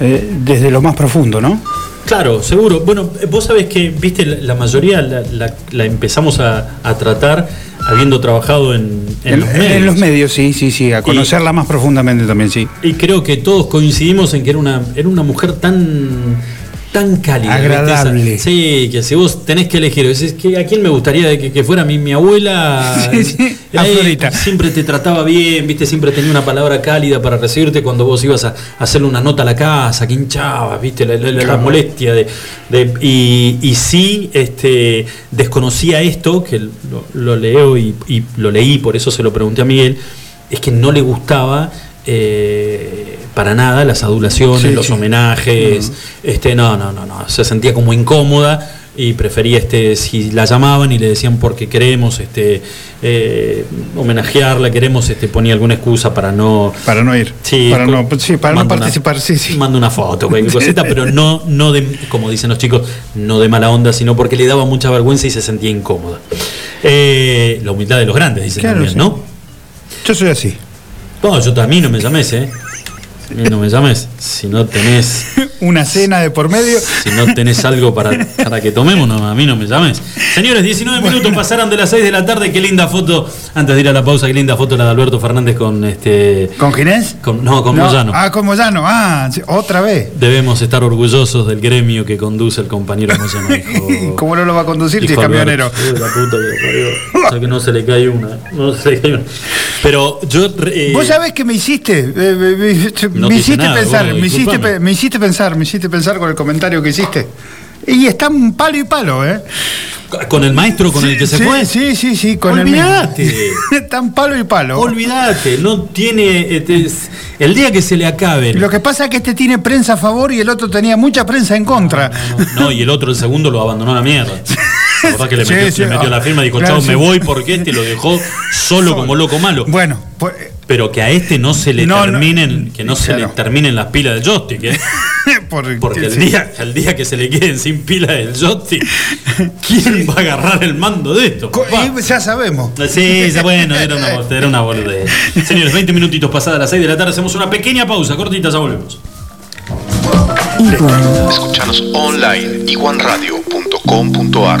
eh, desde lo más profundo, ¿no? Claro, seguro. Bueno, vos sabés que, viste, la, la mayoría la, la- la empezamos a, a tratar habiendo trabajado en, en En, los en medios. los medios, sí, sí, sí, a conocerla más profundamente también, sí. Y creo que todos coincidimos en que era una, era una mujer tan tan cálida. Agradable. Sí, que si vos tenés que elegir, decís, que ¿a quién me gustaría de que, que fuera mi, mi abuela? Sí, sí, Eh. Siempre te trataba bien, viste, siempre tenía una palabra cálida para recibirte cuando vos ibas a, hacerle una nota a la casa, que hinchabas, viste, la, la- la- la Claro. molestia de, de- y, y sí, este, desconocía esto, que lo, lo leo y, y lo leí, por eso se lo pregunté a Miguel, es que no le gustaba eh, para nada las adulaciones, Sí, los sí. homenajes, este, no, no, no, no, se sentía como incómoda y prefería este, si la llamaban y le decían porque queremos este eh, homenajearla, queremos este, ponía alguna excusa para no Para no ir. Sí, para no, sí, para no manda una- participar, sí, sí. manda una foto, cosita, pero no, no de, como dicen los chicos, no de mala onda, sino porque le daba mucha vergüenza y se sentía incómoda. Eh, la humildad de los grandes, dicen Claro, también, sí. ¿no? Yo soy así. No, yo mí no me llames, ¿eh? A mí no me llames. Si no tenés, Una cena de por medio. si no tenés algo para, para que tomemos, no, a mí no me llames. Señores, 19 minutos pasaron de las 6 de la tarde. Qué linda foto, antes de ir a la pausa, qué linda foto la de Alberto Fernández con este. ¿Con Ginés? con- no, con No, Moyano. Ah, con Moyano. Ah, otra vez. Debemos estar orgullosos del gremio que conduce el compañero Moyano. ¿Cómo no lo va a conducir si es camionero? Alberto, "Uy, la puta que lo parió". O sea que no se le cae una. No se le cae una. Pero yo. eh, Vos sabés que me hiciste, eh, No me hiciste nada, pensar, me hiciste, me hiciste pensar, me hiciste pensar con el comentario que hiciste. Y está un palo y palo, ¿eh? ¿Con el maestro con el que se sí, fue? Sí, sí, sí, con Olvídate. el Están palo y palo. Olvídate, no tiene. este, es- el día que se le acabe. Lo que pasa es que este tiene prensa a favor y el otro tenía mucha prensa en contra. No, y el otro, el segundo, lo abandonó a la mierda. La verdad que le metió, sí, le metió ah, la firma y dijo, claro, chao, me voy porque este lo dejó solo como loco malo. Bueno, pues, Pero que a este no se le No, no, terminen, que no se le terminen las pilas del joystick, ¿eh? por- Porque el día, el día que se le queden sin pilas del joystick, ¿quién va a agarrar el mando de esto? Co- papá? y ya sabemos. Sí, ya bueno, era una, era una boludez. Señores, 20 minutitos pasadas las 6 de la tarde, hacemos una pequeña pausa, cortita, ya volvemos. Escuchanos online iguanradio.com.ar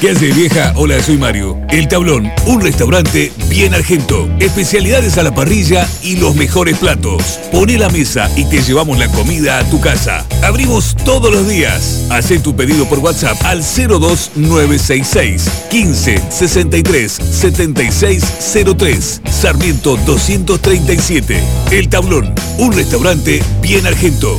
¿Qué hace vieja? Hola, soy Mario. El Tablón, un restaurante bien argento. Especialidades a la parrilla y los mejores platos. Pone la mesa y te llevamos la comida a tu casa. Abrimos todos los días. Haz tu pedido por WhatsApp al 02966 15 63 76 03. Sarmiento 237. El Tablón, un restaurante bien argento.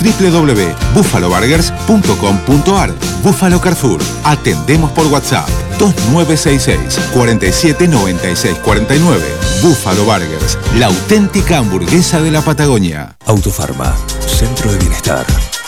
www.buffaloburgers.com.ar Buffalo Carrefour. Atendemos por WhatsApp 2966 47 96 49. Buffalo Burgers, la auténtica hamburguesa de la Patagonia. Autofarma, Centro de Bienestar.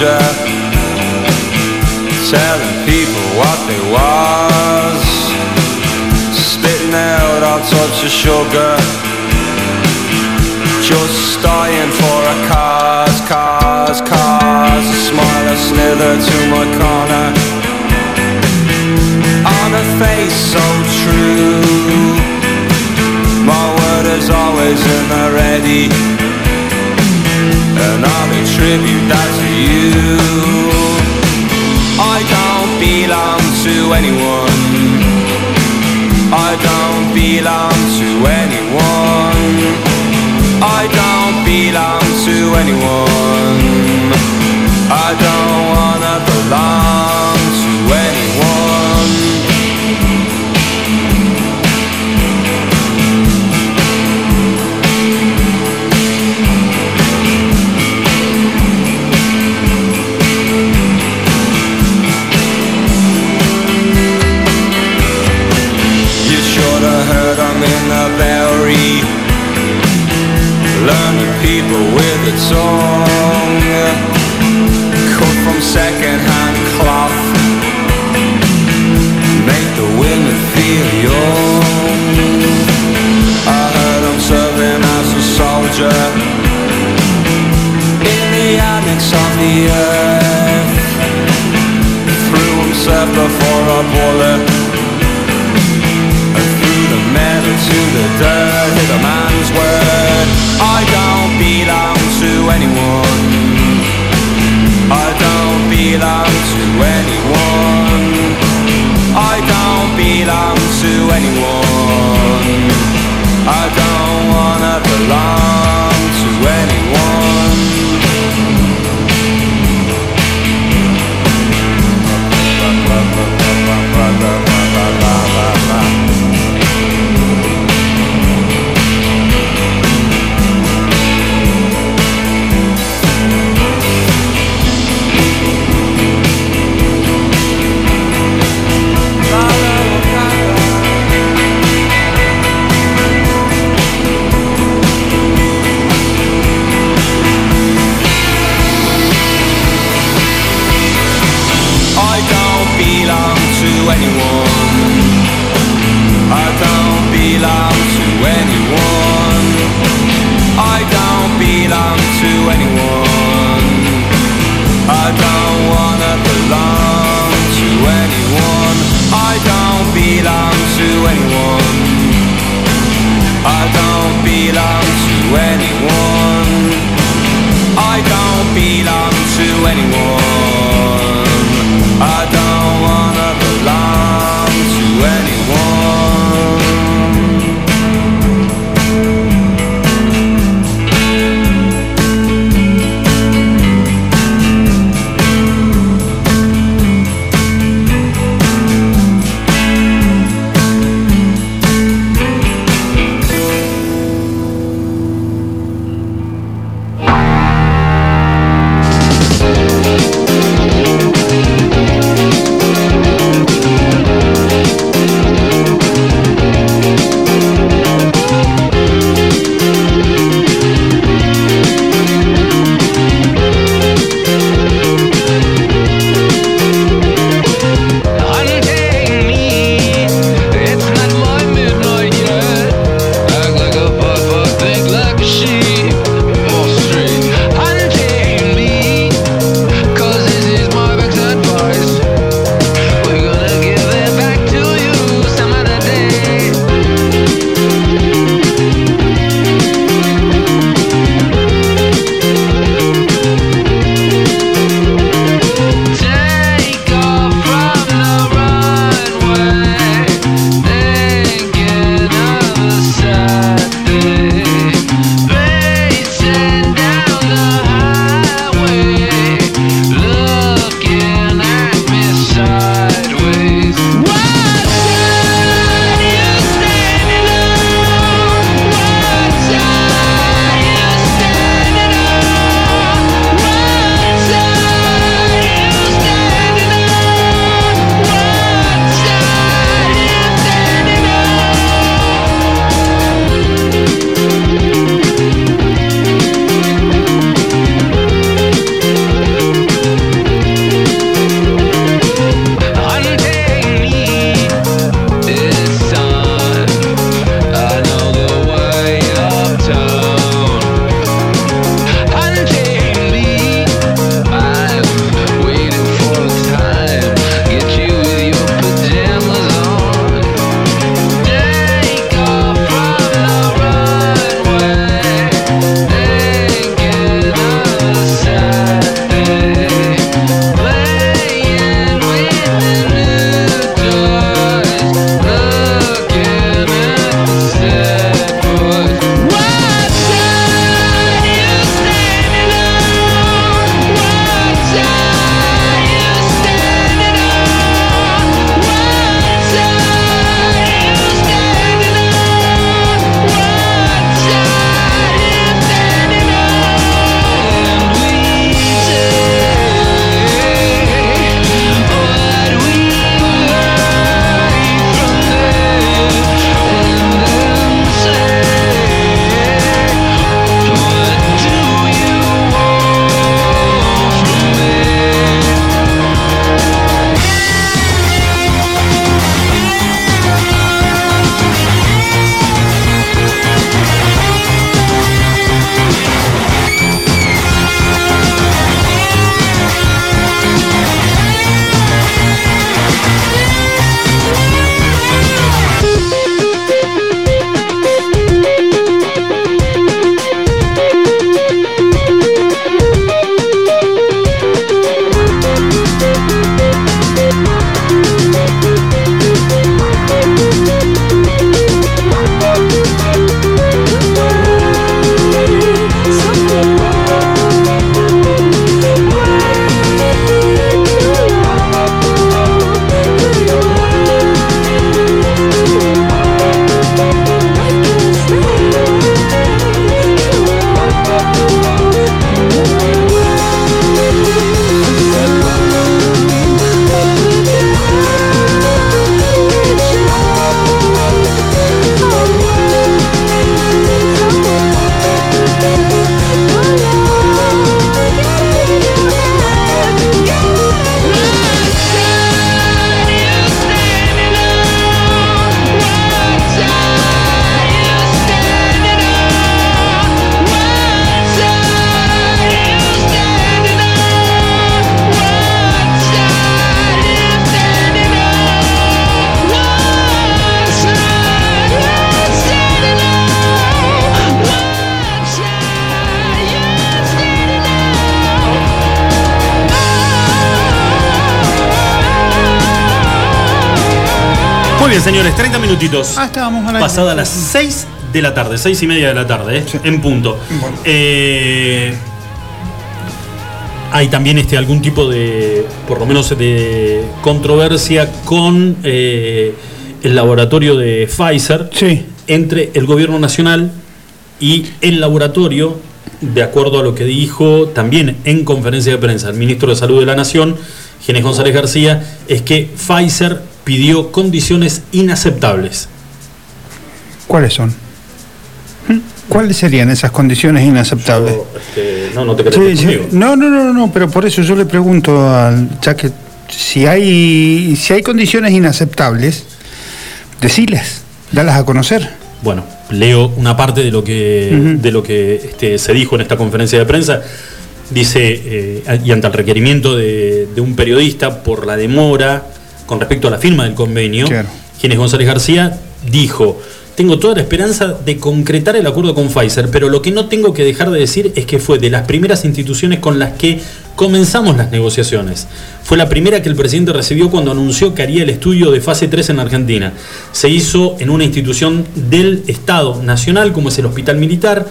soldier, telling people what they was, spitting out all sorts of sugar, just dying for a cause, cause, cause. A smile a slither to my corner, on a face so true. My word is always in the ready, and I'll attribute that to you. I don't belong to anyone. I don't belong to anyone. I don't belong to anyone. I don't wanna belong People with a tongue Cut from second-hand cloth. Make the women feel young. I heard I'm serving as a soldier In the annex of the earth. Threw himself before a bullet through the metal to the dirt. Hit a man's anyone. I don't belong to anyone. I don't belong to anyone. I don't wanna belong belong to anyone. Minutitos. Ah, estábamos al aire. Pasada las 6 de la tarde, 6 y media de la tarde, ¿eh? en punto. Eh, hay también este, algún tipo de, por lo menos, de controversia con eh, el laboratorio de Pfizer entre el gobierno nacional y el laboratorio, de acuerdo a lo que dijo también en conferencia de prensa el ministro de Salud de la Nación, Ginés González García, es que Pfizer pidió condiciones inaceptables. ¿Cuáles son? ¿Cuáles serían esas condiciones inaceptables? Este, no, no te sí. No, no, no, no, pero por eso yo le pregunto al ya que si hay si hay condiciones inaceptables, deciles, dalas a conocer. Bueno, leo una parte de lo que, de lo que este, se dijo en esta conferencia de prensa. Dice, eh, y ante el requerimiento de, de un periodista por la demora con respecto a la firma del convenio, Ginés González García dijo, tengo toda la esperanza de concretar el acuerdo con Pfizer, pero lo que no tengo que dejar de decir es que fue de las primeras instituciones con las que comenzamos las negociaciones. Fue la primera que el presidente recibió cuando anunció que haría el estudio de fase 3 en Argentina. Se hizo en una institución del Estado Nacional, como es el Hospital Militar.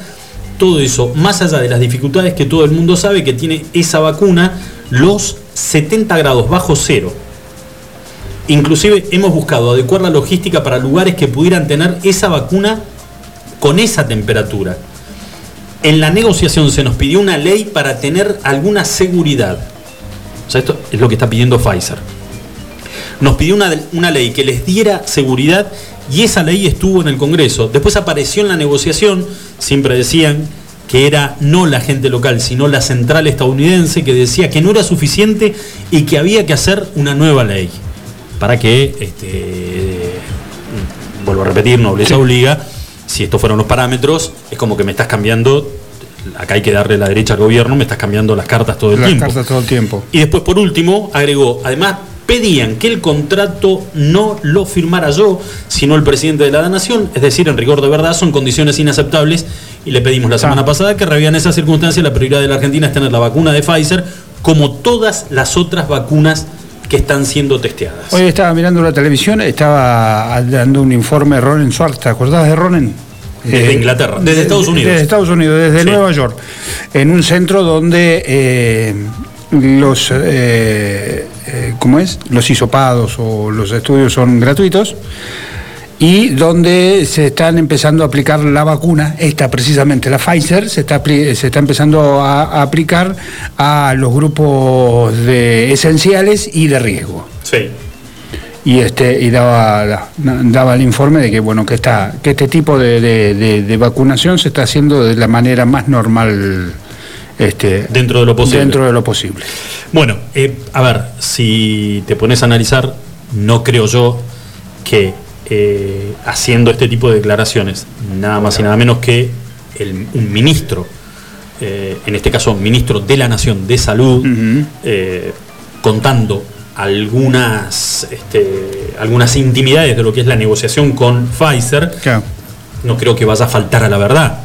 Todo eso, más allá de las dificultades que todo el mundo sabe que tiene esa vacuna, los 70 grados bajo cero. Inclusive hemos buscado adecuar la logística para lugares que pudieran tener esa vacuna con esa temperatura. En la negociación se nos pidió una ley para tener alguna seguridad. O sea, esto es lo que está pidiendo Pfizer. Nos pidió una, una ley que les diera seguridad y esa ley estuvo en el Congreso. Después apareció en la negociación, siempre decían que era no la gente local, sino la central estadounidense, que decía que no era suficiente y que había que hacer una nueva ley para que, este, vuelvo a repetir, nobleza obliga, si estos fueron los parámetros, es como que me estás cambiando, acá hay que darle la derecha al gobierno, me estás cambiando las cartas todo el Las tiempo. cartas todo el tiempo. Y después, por último, agregó, además pedían que el contrato no lo firmara yo, sino el presidente de la nación, es decir, en rigor de verdad son condiciones inaceptables y le pedimos la semana pasada que revían esas circunstancias, la prioridad de la Argentina es tener la vacuna de Pfizer como todas las otras vacunas que están siendo testeadas. Hoy estaba mirando la televisión, estaba dando un informe Ronen Schwartz, ¿te acordás de Ronen? Desde Eh, Inglaterra, desde de- Estados Unidos. Desde Estados Unidos, desde Sí. Nueva York, en un centro donde eh, los, eh, eh, ¿cómo es? Los hisopados o los estudios son gratuitos y donde se están empezando a aplicar la vacuna, esta precisamente, la Pfizer, se está, se está empezando a, a aplicar a los grupos de esenciales y de riesgo Sí. y este y daba daba el informe de que bueno que esta que este tipo de, de- de- de vacunación se está haciendo de la manera más normal este Dentro de lo posible. dentro de lo posible Bueno, eh, a ver, si te pones a analizar, no creo yo que eh, haciendo este tipo de declaraciones, nada más y nada menos que el- un ministro, eh, en este caso ministro de la Nación de Salud, eh, contando algunas, este, algunas intimidades de lo que es la negociación con Pfizer, no creo que vaya a faltar a la verdad.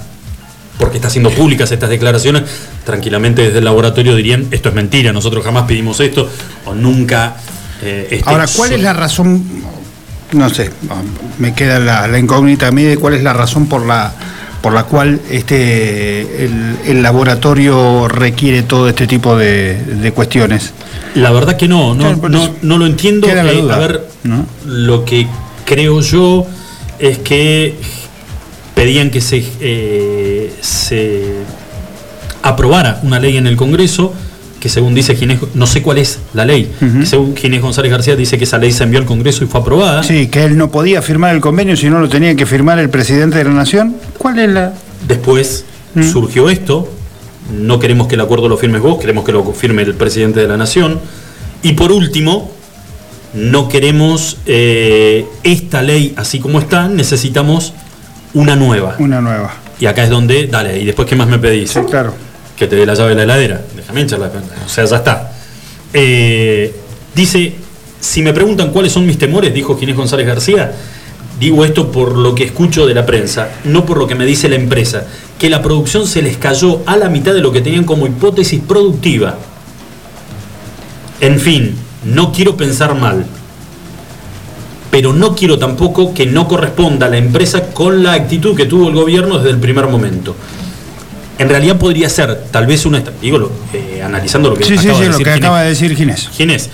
Porque está haciendo públicas estas declaraciones, tranquilamente desde el laboratorio dirían, esto es mentira, nosotros jamás pedimos esto, o nunca... eh, este, ahora cuál es la razón no sé me queda la, la incógnita a mí de cuál es la razón por la por la cual este el, el laboratorio requiere todo este tipo de, de cuestiones La verdad que no, no, Claro, no, no lo entiendo. Queda la Eh, a ver, ¿no? lo que creo yo es que pedían que se, eh, se aprobara una ley en el Congreso, que según dice Ginés, no sé cuál es la ley, que según Ginés González García dice que esa ley se envió al Congreso y fue aprobada. Sí, que él no podía firmar el convenio si no lo tenía que firmar el presidente de la nación. ¿Cuál es la...? Después surgió esto, no queremos que el acuerdo lo firmes vos, queremos que lo firme el presidente de la Nación. Y por último, no queremos eh, esta ley así como está, necesitamos una nueva. Una nueva. Y acá es donde, dale, y después, ¿qué más me pedís? Sí, claro. Que te dé la llave de la heladera. O sea, ya está. Eh, dice, si me preguntan cuáles son mis temores, dijo Ginés González García, digo esto por lo que escucho de la prensa, no por lo que me dice la empresa, que la producción se les cayó a la mitad de lo que tenían como hipótesis productiva. En fin, no quiero pensar mal, pero no quiero tampoco que no corresponda a la empresa con la actitud que tuvo el gobierno desde el primer momento. En realidad podría ser tal vez una... Digo, lo- eh, analizando lo que Sí, sí, acaba sí, de lo decir que Ginés. acaba de decir Ginés. Ginés,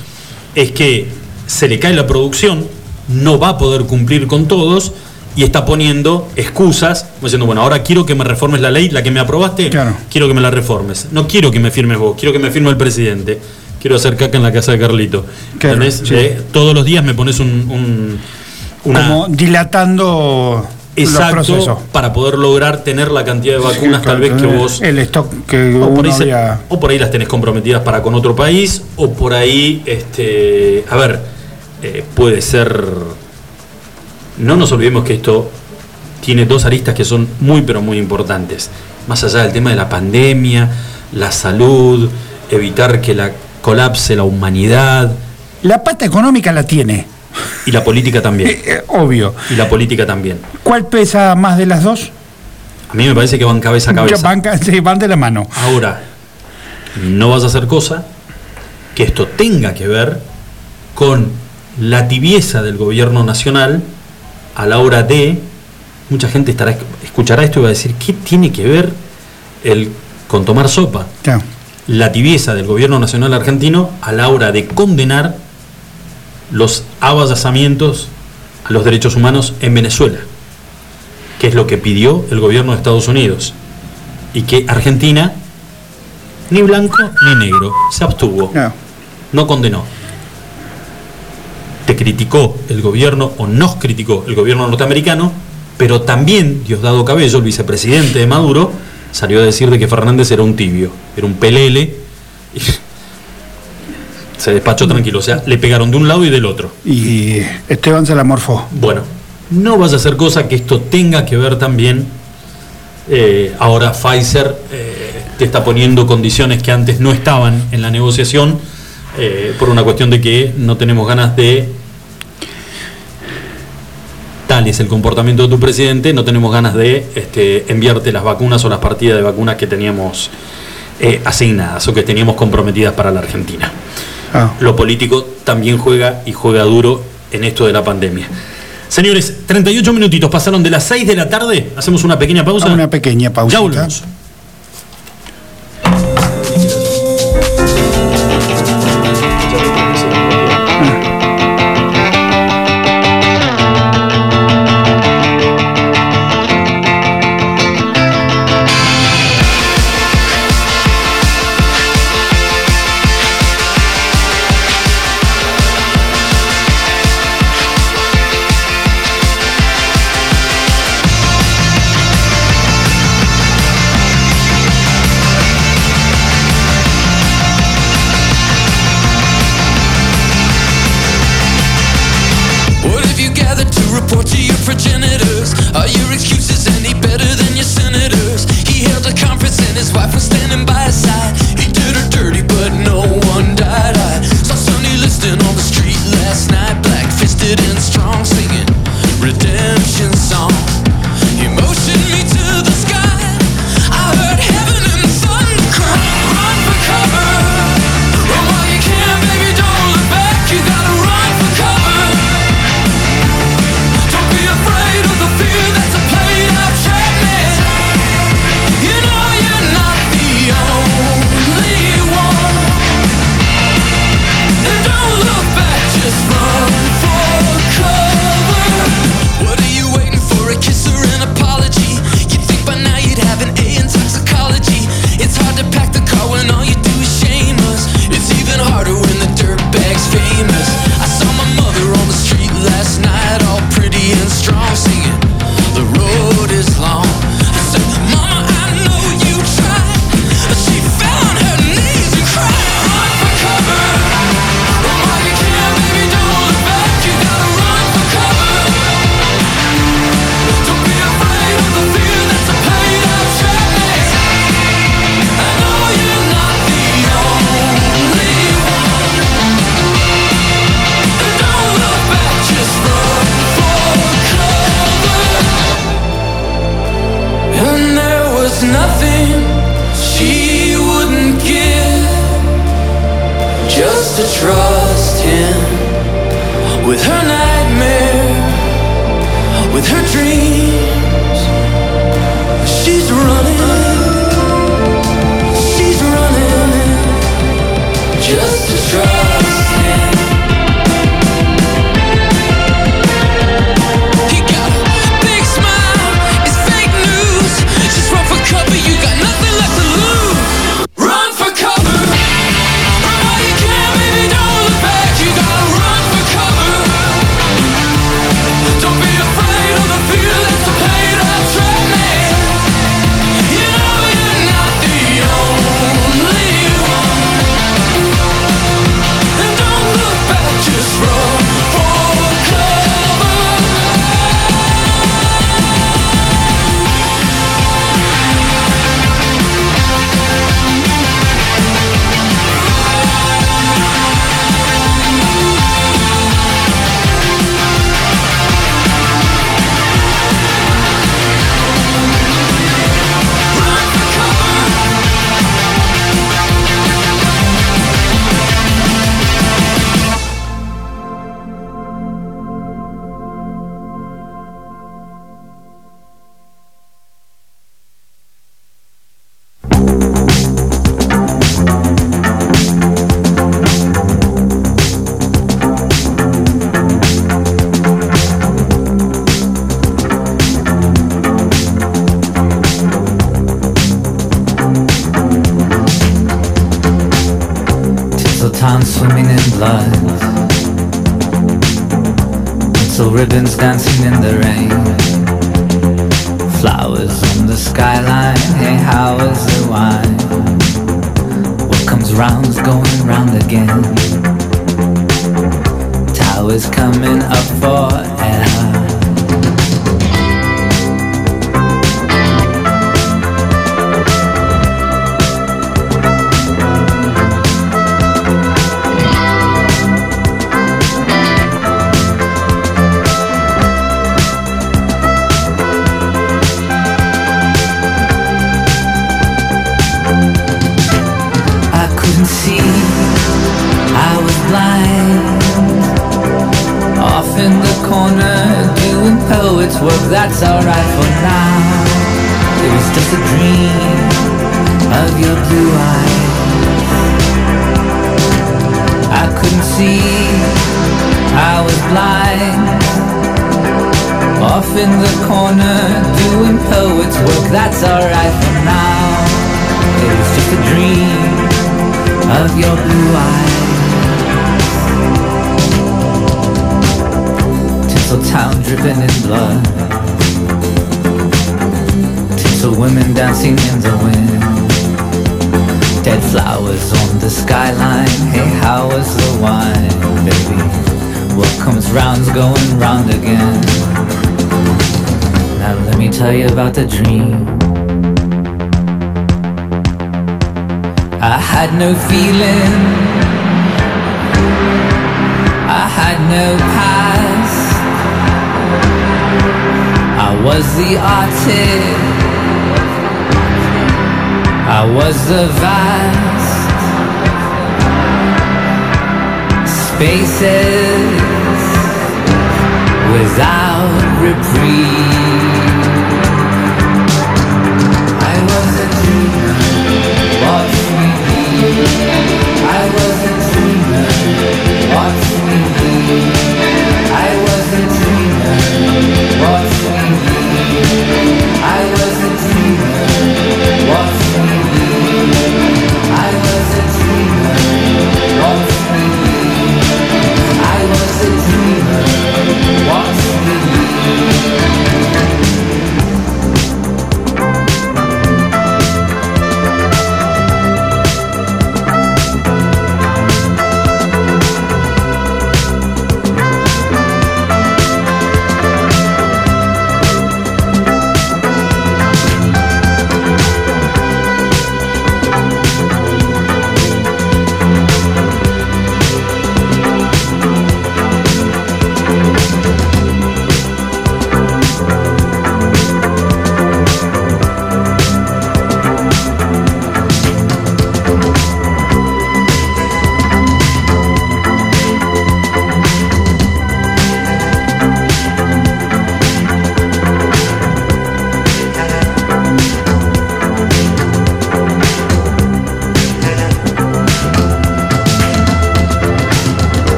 es que se le cae la producción, no va a poder cumplir con todos y está poniendo excusas, diciendo, bueno, ahora quiero que me reformes la ley, la que me aprobaste, quiero que me la reformes. No quiero que me firmes vos, quiero que me firme el presidente. Quiero hacer caca en la casa de Carlito. Claro. Eh, todos los días me pones un, un- una- Como dilatando exacto para poder lograr tener la cantidad de vacunas Sí, tal vez que vos El stock que o por, ahí se- había... o por ahí las tenés comprometidas para con otro país, o por ahí, este, a ver, eh, puede ser. No nos olvidemos que esto tiene dos aristas que son muy, pero muy importantes. Más allá del tema de la pandemia, la salud, evitar que la colapse la humanidad La pata económica la tiene, y la política también. eh, obvio. Y la política también. ¿Cuál pesa más de las dos? A mí me parece que van cabeza a cabeza. Ya Van, ca- sí, van de la mano. Ahora, no vas a hacer cosa que esto tenga que ver con la tibieza del gobierno nacional a la hora de. Mucha gente estará, escuchará esto y va a decir: ¿qué tiene que ver el, con tomar sopa? Claro. La tibieza del gobierno nacional argentino a la hora de condenar los avasallamientos a los derechos humanos en Venezuela, que es lo que pidió el gobierno de Estados Unidos, y que Argentina, ni blanco ni negro, se abstuvo, no condenó. Te criticó el gobierno, o nos criticó el gobierno norteamericano, pero también Diosdado Cabello, el vicepresidente de Maduro, salió a decir de que Fernández era un tibio, era un pelele, se despachó tranquilo, o sea, le pegaron de un lado y del otro. Y Esteban se la morfó. Bueno, no vaya a ser cosa que esto tenga que ver también. eh, ahora Pfizer eh, te está poniendo condiciones que antes no estaban en la negociación eh, por una cuestión de que no tenemos ganas de. Tal es el comportamiento de tu presidente, no tenemos ganas de este, enviarte las vacunas o las partidas de vacunas que teníamos eh, asignadas o que teníamos comprometidas para la Argentina. Ah. Lo político también juega y juega duro en esto de la pandemia. Señores, 38 minutitos pasaron de las 6 de la tarde. Hacemos una pequeña pausa. Una pequeña pausa. Ya volvemos.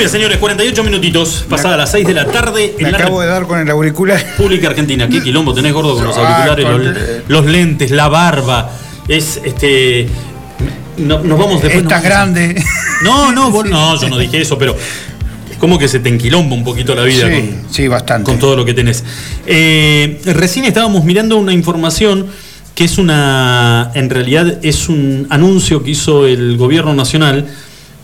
Bien, señores, 48 minutitos, pasada las 6 de la tarde. Me en la acabo de dar con el auricular. República Argentina. ¿Qué quilombo tenés gordo con los Ah, auriculares, con- los, los lentes, la barba? Es este. no- nos vamos después. Estás nos- grande. No, no, vos- no, yo no dije eso, pero como que se te enquilomba un poquito la vida Sí, con, sí, bastante. con todo lo que tenés. Eh, recién estábamos mirando una información que es una, en realidad es un anuncio que hizo el gobierno nacional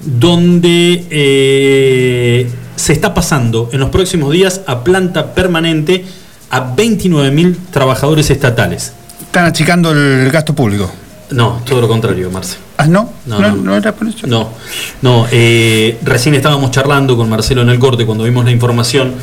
donde eh, se está pasando en los próximos días a planta permanente a 29.000 trabajadores estatales. Están achicando el gasto público. No, todo lo contrario, Marce. Ah, no. No, no. era por eso. No, no. eh, recién estábamos charlando con Marcelo en el corte cuando vimos la información.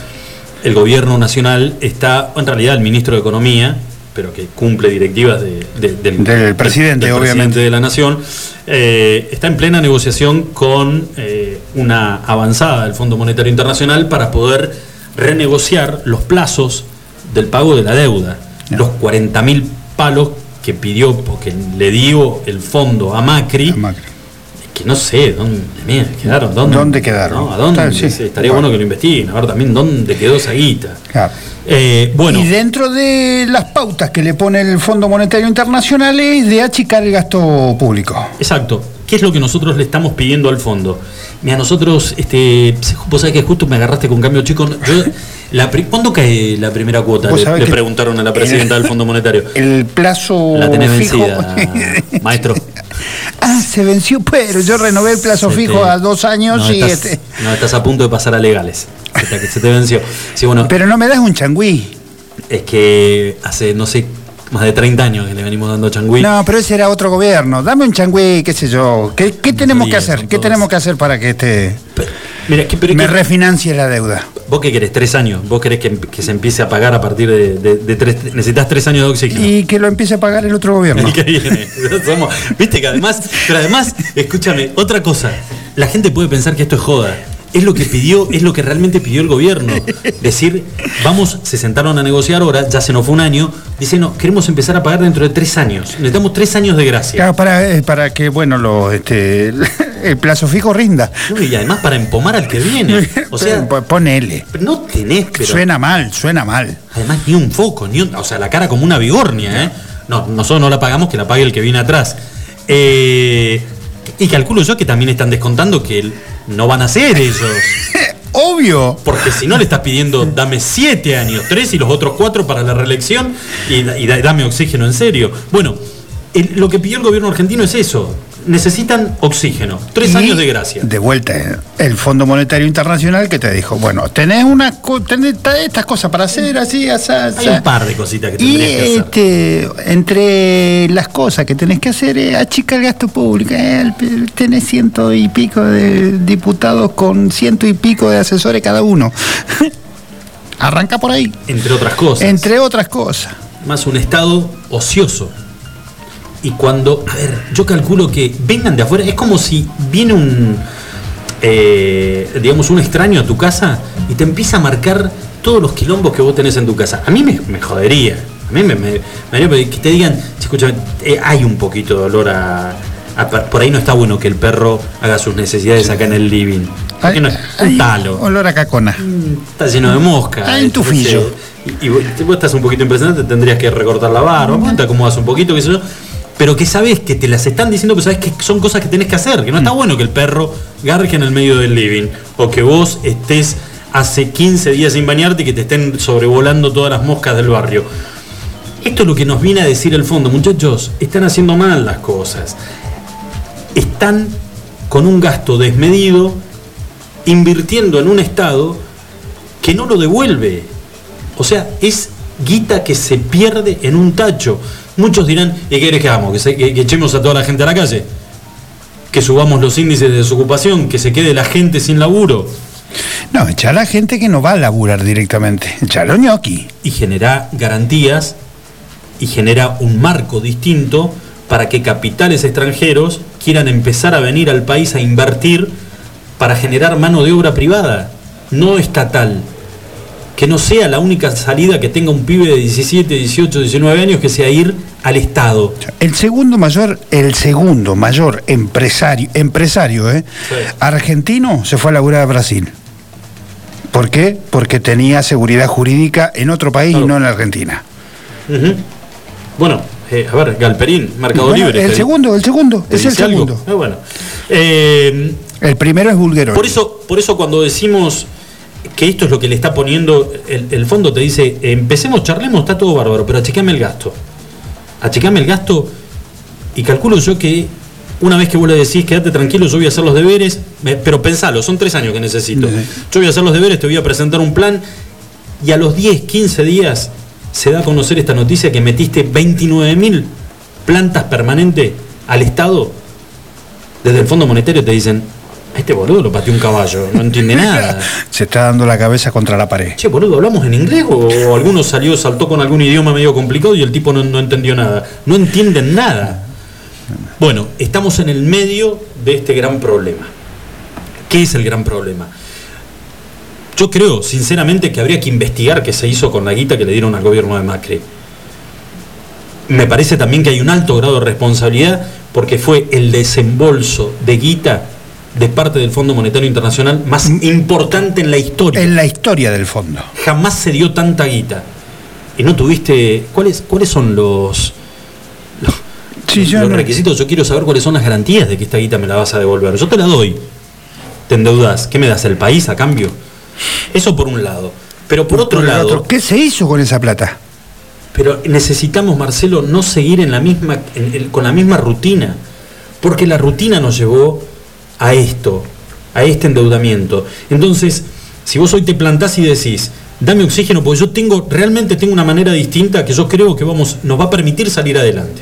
El gobierno nacional está, en realidad, el ministro de Economía, pero que cumple directivas de- de- del, Del presidente, del obviamente. presidente de la nación, eh, está en plena negociación con eh, una avanzada del Fondo Monetario Internacional para poder renegociar los plazos del pago de la deuda. Los 40 mil palos que pidió, o que le dio el fondo a Macri, que no sé dónde quedaron. ¿Dónde, ¿Dónde quedaron? No, ¿a dónde? Sí. Estaría bueno que lo investiguen, a ver también dónde quedó esa guita. Claro. Eh, bueno, Y dentro de las pautas que le pone el Fondo Monetario Internacional es de achicar el gasto público. exacto. ¿Qué es lo que nosotros le estamos pidiendo al fondo? Mira, nosotros, este, vos sabés que justo me agarraste con cambio chico. Yo, la ¿Cuándo cae la primera cuota? Le, preguntaron a la presidenta del Fondo Monetario. El plazo La tenés fijo. vencida, maestro. ah, se venció, pero yo renové el plazo Se fijo te- a dos años No y estás, este. no, estás a punto de pasar a legales. Hasta que se te venció. Sí, bueno, Pero no me das un changüí. es que hace, no sé, más de 30 años que le venimos dando changüí. No, pero ese era otro gobierno. Dame un changüí, qué sé yo. ¿Qué, qué tenemos que hacer? ¿Qué tenemos que hacer para que este Mira, que- pero me que- refinancie la deuda? ¿Vos qué querés? ¿Tres años? ¿Vos querés que, que se empiece a pagar a partir de, de- de tres? Necesitas tres años de oxígeno. Y que lo empiece a pagar el otro gobierno. El que viene. Somos- Viste que además, pero además, escúchame, otra cosa. La gente puede pensar que esto es joda. Es lo que pidió, es lo que realmente pidió el gobierno. Decir, vamos, se sentaron a negociar ahora, ya se nos fue un año. Dicen, no, queremos empezar a pagar dentro de tres años. Necesitamos tres años de gracia. Claro, para, eh, para que, bueno, lo, este, el plazo fijo rinda. Y además para empomar al que viene. O sea, ponele. no tenés, pero. Suena mal, suena mal. Además, ni un foco, ni un- o sea, la cara como una vigornia, ¿eh? No, nosotros no la pagamos, que la pague el que viene atrás. Eh, y calculo yo que también están descontando que no van a ser ellos. Obvio. Porque si no le estás pidiendo, dame siete años, tres y los otros cuatro para la reelección y, da- y da- dame oxígeno en serio. Bueno, el- lo que pidió el gobierno argentino es eso. Necesitan oxígeno, tres Y años de gracia. De vuelta, eh, el Fondo Monetario Internacional que te dijo, bueno, tenés una co- tenés ta- estas cosas para hacer, así, así, Hay un par de cositas que Y tendrías que hacer. este, entre las cosas que tenés que hacer es achicar el gasto público. Eh, tenés ciento y pico de diputados con ciento y pico de asesores cada uno. Arranca por ahí. Entre otras cosas. Entre otras cosas. más un estado ocioso. Y cuando, a ver, yo calculo que vengan de afuera, es como si viene un, eh, digamos, un extraño a tu casa y te empieza a marcar todos los quilombos que vos tenés en tu casa. A mí me, me jodería. A mí me, me- me que te digan, "Che, escúchame, eh, hay un poquito de olor a, Por ahí no está bueno que el perro haga sus necesidades acá en el living. Porque no talo. Olor a cacona. Está lleno de mosca. Hay un tufillo. Y, y vos, estás un poquito impresionante, tendrías que recortar la barba, te acomodas un poquito, qué sé yo. Pero que sabes que te las están diciendo, pero sabes que son cosas que tenés que hacer, que no está Mm. bueno que el perro garje en el medio del living, o que vos estés hace 15 días sin bañarte y que te estén sobrevolando todas las moscas del barrio. Esto es lo que nos viene a decir el fondo. Muchachos, están haciendo mal las cosas. Están con un gasto desmedido, invirtiendo en un Estado que no lo devuelve. O sea, es guita que se pierde en un tacho. Muchos dirán, ¿y qué querés que hagamos? ¿Que, se- que- que echemos a toda la gente a la calle? ¿Que subamos los índices de desocupación? ¿Que se quede la gente sin laburo? No, echar a gente que no va a laburar directamente. Echarlo ñoqui. y genera garantías y genera un marco distinto para que capitales extranjeros quieran empezar a venir al país a invertir para generar mano de obra privada, no estatal. Que no sea la única salida que tenga un pibe de 17, 18, 19 años que sea ir al Estado. El segundo mayor, el segundo mayor empresario, empresario, ¿eh? argentino, se fue a laburar a Brasil. ¿Por qué? Porque tenía seguridad jurídica en otro país y no en la Argentina. Bueno, eh, a ver, Galperín, Mercado Bueno, Libre. el ¿te- segundo, el segundo, es el segundo. Ah, bueno. Eh, El primero es Bulguero. Por eso, por eso cuando decimos que esto es lo que le está poniendo, el, el fondo te dice, empecemos, charlemos, está todo bárbaro, pero achicame el gasto. Achicame el gasto y calculo yo que una vez que vos le decís, quédate tranquilo, yo voy a hacer los deberes, pero pensalo, son tres años que necesito. Yo voy a hacer los deberes, te voy a presentar un plan y a los 10, 15 días se da a conocer esta noticia que metiste 29 mil plantas permanentes al Estado. Desde el Fondo Monetario te dicen, a este boludo lo pateó un caballo, no entiende nada. Se está dando la cabeza contra la pared. Che, boludo, ¿hablamos en inglés o, o alguno salió, saltó con algún idioma medio complicado y el tipo no, no entendió nada? No entienden nada. Bueno, estamos en el medio de este gran problema. ¿Qué es el gran problema? Yo creo, sinceramente, que habría que investigar qué se hizo con la guita que le dieron al gobierno de Macri. Me parece también que hay un alto grado de responsabilidad porque fue el desembolso de guita de parte del Fondo Monetario Internacional más importante en la historia. En la historia del fondo. Jamás se dio tanta guita. Y no tuviste. ¿Cuáles, cuáles son los, los, Sí, yo los no- requisitos? Yo quiero saber cuáles son las garantías de que esta guita me la vas a devolver. Yo te la doy. Te endeudas. ¿Qué me das? ¿El país a cambio? Eso por un lado. Pero por otro Por lado. otro, ¿Qué se hizo con esa plata? Pero necesitamos, Marcelo, no seguir en la misma, en el- con la misma rutina, porque la rutina nos llevó a esto, a este endeudamiento. Entonces, si vos hoy te plantás y decís, dame oxígeno, porque yo tengo, realmente tengo una manera distinta que yo creo que vamos, nos va a permitir salir adelante.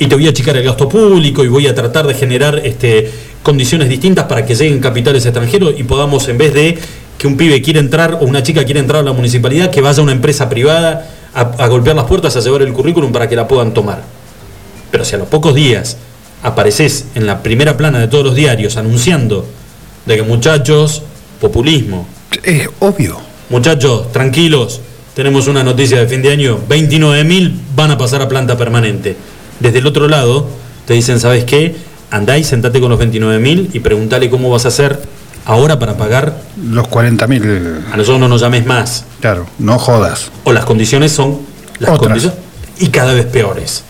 Y te voy a achicar el gasto público y voy a tratar de generar este, condiciones distintas para que lleguen capitales extranjeros y podamos, en vez de que un pibe quiera entrar o una chica quiera entrar a la municipalidad, que vaya a una empresa privada a, a golpear las puertas, a llevar el currículum para que la puedan tomar. Pero si a los pocos días apareces en la primera plana de todos los diarios anunciando de que muchachos, populismo. Es obvio. Muchachos, tranquilos, tenemos una noticia de fin de año, 29.000 van a pasar a planta permanente. Desde el otro lado te dicen, ¿sabes qué? Andá y sentate con los 29.000 y preguntale cómo vas a hacer ahora para pagar. Los 40.000. A nosotros no nos llames más. Claro, no jodas. O las condiciones son las Otras. condiciones y cada vez peores.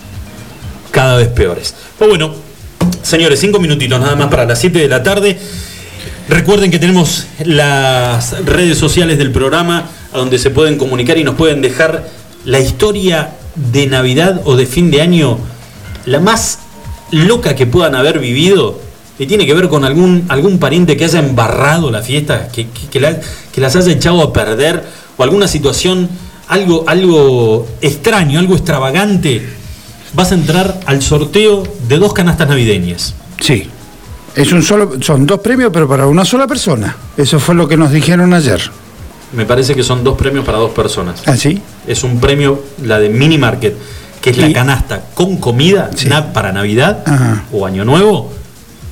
Cada vez peores. Pues bueno, señores, cinco minutitos nada más para las 7 de la tarde. Recuerden que tenemos las redes sociales del programa a donde se pueden comunicar y nos pueden dejar la historia de Navidad o de fin de año, la más loca que puedan haber vivido, que tiene que ver con algún, algún pariente que haya embarrado la fiesta, que, que- que la- que las haya echado a perder, o alguna situación, algo, algo extraño, algo extravagante, vas a entrar al sorteo de dos canastas navideñas. Sí. Es un solo, son dos premios, pero para una sola persona. Eso fue lo que nos dijeron ayer. Me parece que son dos premios para dos personas. ¿Ah, sí? Es un premio, la de Mini Market, que es la canasta con comida na- para Navidad Ajá. o Año Nuevo,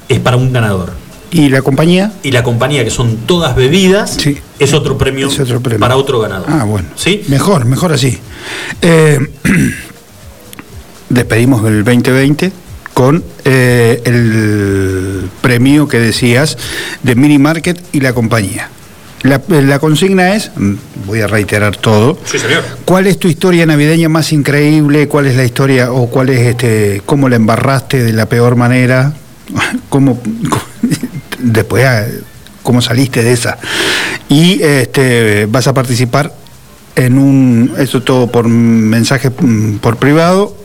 es para un ganador. ¿Y la compañía? Y la compañía, que son todas bebidas, es otro premio, para otro ganador. Ah, bueno. ¿Sí? Mejor, mejor así. Eh, despedimos el 2020 con eh, el premio que decías de Mini Market y la compañía. La, la consigna es, mm, voy a reiterar todo, Sí, señor. ¿cuál es tu historia navideña más increíble? ¿Cuál es la historia o cuál es este, cómo la embarraste de la peor manera? ¿Cómo, después ah, cómo saliste de esa? Y este, vas a participar en un, esto todo por mensaje mm, por privado,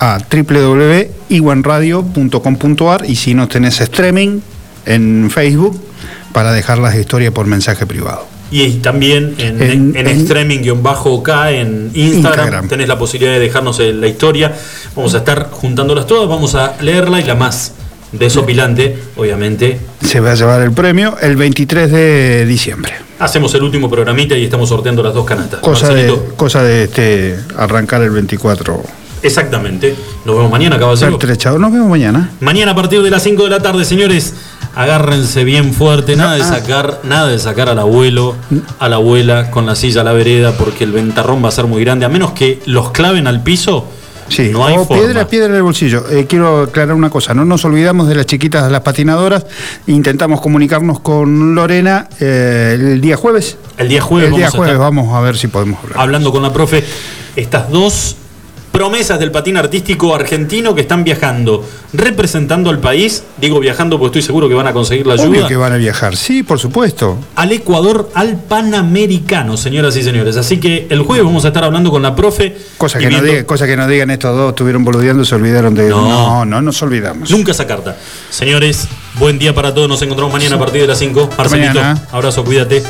a www.iwanradio.com.ar y si no tenés streaming en Facebook, para dejar las historias por mensaje privado. Y también en, En- en, en- extreming-k en Instagram, Instagram. tenés la posibilidad de dejarnos eh, la historia. Vamos a estar juntándolas todas, vamos a leerla y la más desopilante, obviamente. Se va a llevar el premio el 23 de diciembre. Hacemos el último programita y estamos sorteando las dos canastas. Cosa de, cosa de este, arrancar el 24. Exactamente. Nos vemos mañana, caballero. Pertrechado. Nos vemos mañana. Mañana a partir de las 5 de la tarde, señores, agárrense bien fuerte, nada Ah. de sacar, nada de sacar al abuelo, a la abuela con la silla a la vereda, porque el ventarrón va a ser muy grande, a menos que los claven al piso. Sí, no hay o forma. piedra, piedra en el bolsillo. Eh, quiero aclarar una cosa, no nos olvidamos de las chiquitas de las patinadoras. Intentamos comunicarnos con Lorena eh, el día jueves. El día jueves El día vamos a jueves estar- vamos a ver si podemos hablar. hablando con la profe, estas dos promesas del patín artístico argentino que están viajando, representando al país, digo viajando porque estoy seguro que van a conseguir la Obvio ayuda, que van a viajar, sí, por supuesto. al Ecuador, al Panamericano, señoras y señores. Así que el jueves vamos a estar hablando con la profe. Cosa y que, no viendo- diga- cosa que no digan estos dos, estuvieron boludeando, se olvidaron de... No. No, no, nos olvidamos. Nunca esa carta. Señores, buen día para todos. Nos encontramos mañana a partir de las 5. Marcelito, mañana. abrazo, cuídate.